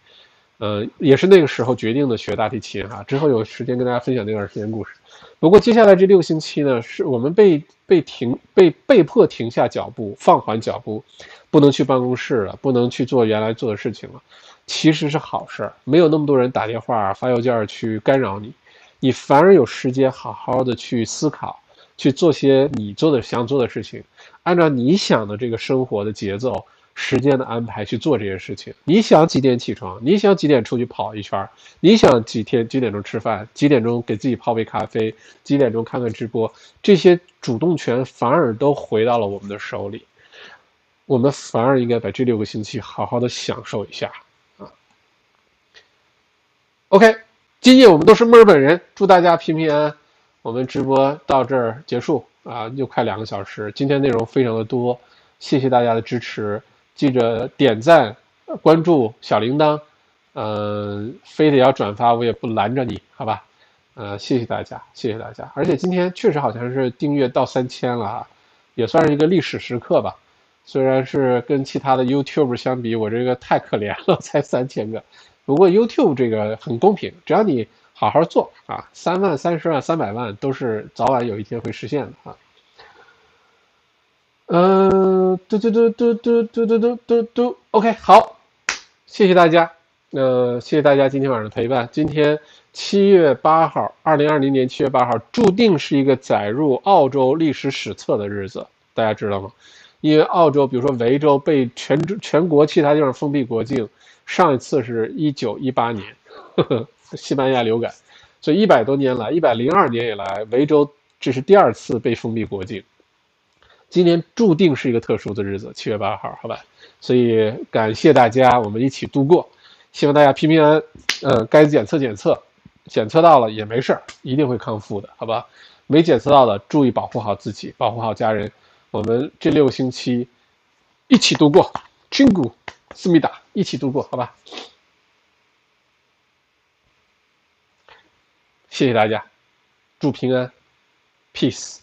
呃，也是那个时候决定的学大提琴哈。之后有时间跟大家分享那段时间故事。不过接下来这六星期呢，是我们被被停被被迫停下脚步，放缓脚步，不能去办公室了，不能去做原来做的事情了。其实是好事儿，没有那么多人打电话发邮件去干扰你，你反而有时间好好的去思考，去做些你做的想做的事情，按照你想的这个生活的节奏。时间的安排去做这些事情。你想几点起床？你想几点出去跑一圈？你想几天几点钟吃饭？几点钟给自己泡杯咖啡？几点钟看看直播？这些主动权反而都回到了我们的手里。我们反而应该把这六个星期好好的享受一下啊。OK，今夜我们都是墨尔本人，祝大家平平安安。我们直播到这儿结束啊，又快两个小时。今天内容非常的多，谢谢大家的支持，记着点赞、关注、小铃铛，嗯，非得要转发我也不拦着你，好吧？呃，谢谢大家，谢谢大家。而且今天确实好像是订阅到三千了啊，也算是一个历史时刻吧。虽然是跟其他的 YouTube 相比，我这个太可怜了，才三千个。不过 YouTube 这个很公平，只要你好好做啊，三万、三十万、三百万都是早晚有一天会实现的啊。嗯，嘟嘟嘟嘟嘟嘟嘟嘟嘟嘟，OK，好，谢谢大家，呃，谢谢大家今天晚上的陪伴。今天七月八号，二零二零年七月八号，注定是一个载入澳洲历史史册的日子，大家知道吗？因为澳洲，比如说维州被全全国其他地方封闭国境，上一次是一九一八年，呵呵，西班牙流感，所以一百多年来，一百零二年以来，维州这是第二次被封闭国境。今年注定是一个特殊的日子，七月八号，好吧？所以感谢大家，我们一起度过，希望大家平平安安。嗯，该检测检测，检测到了也没事儿，一定会康复的，好吧？没检测到的，注意保护好自己，保护好家人。我们这六个星期一起度过，亲骨思密达一起度过，好吧？谢谢大家，祝平安，peace。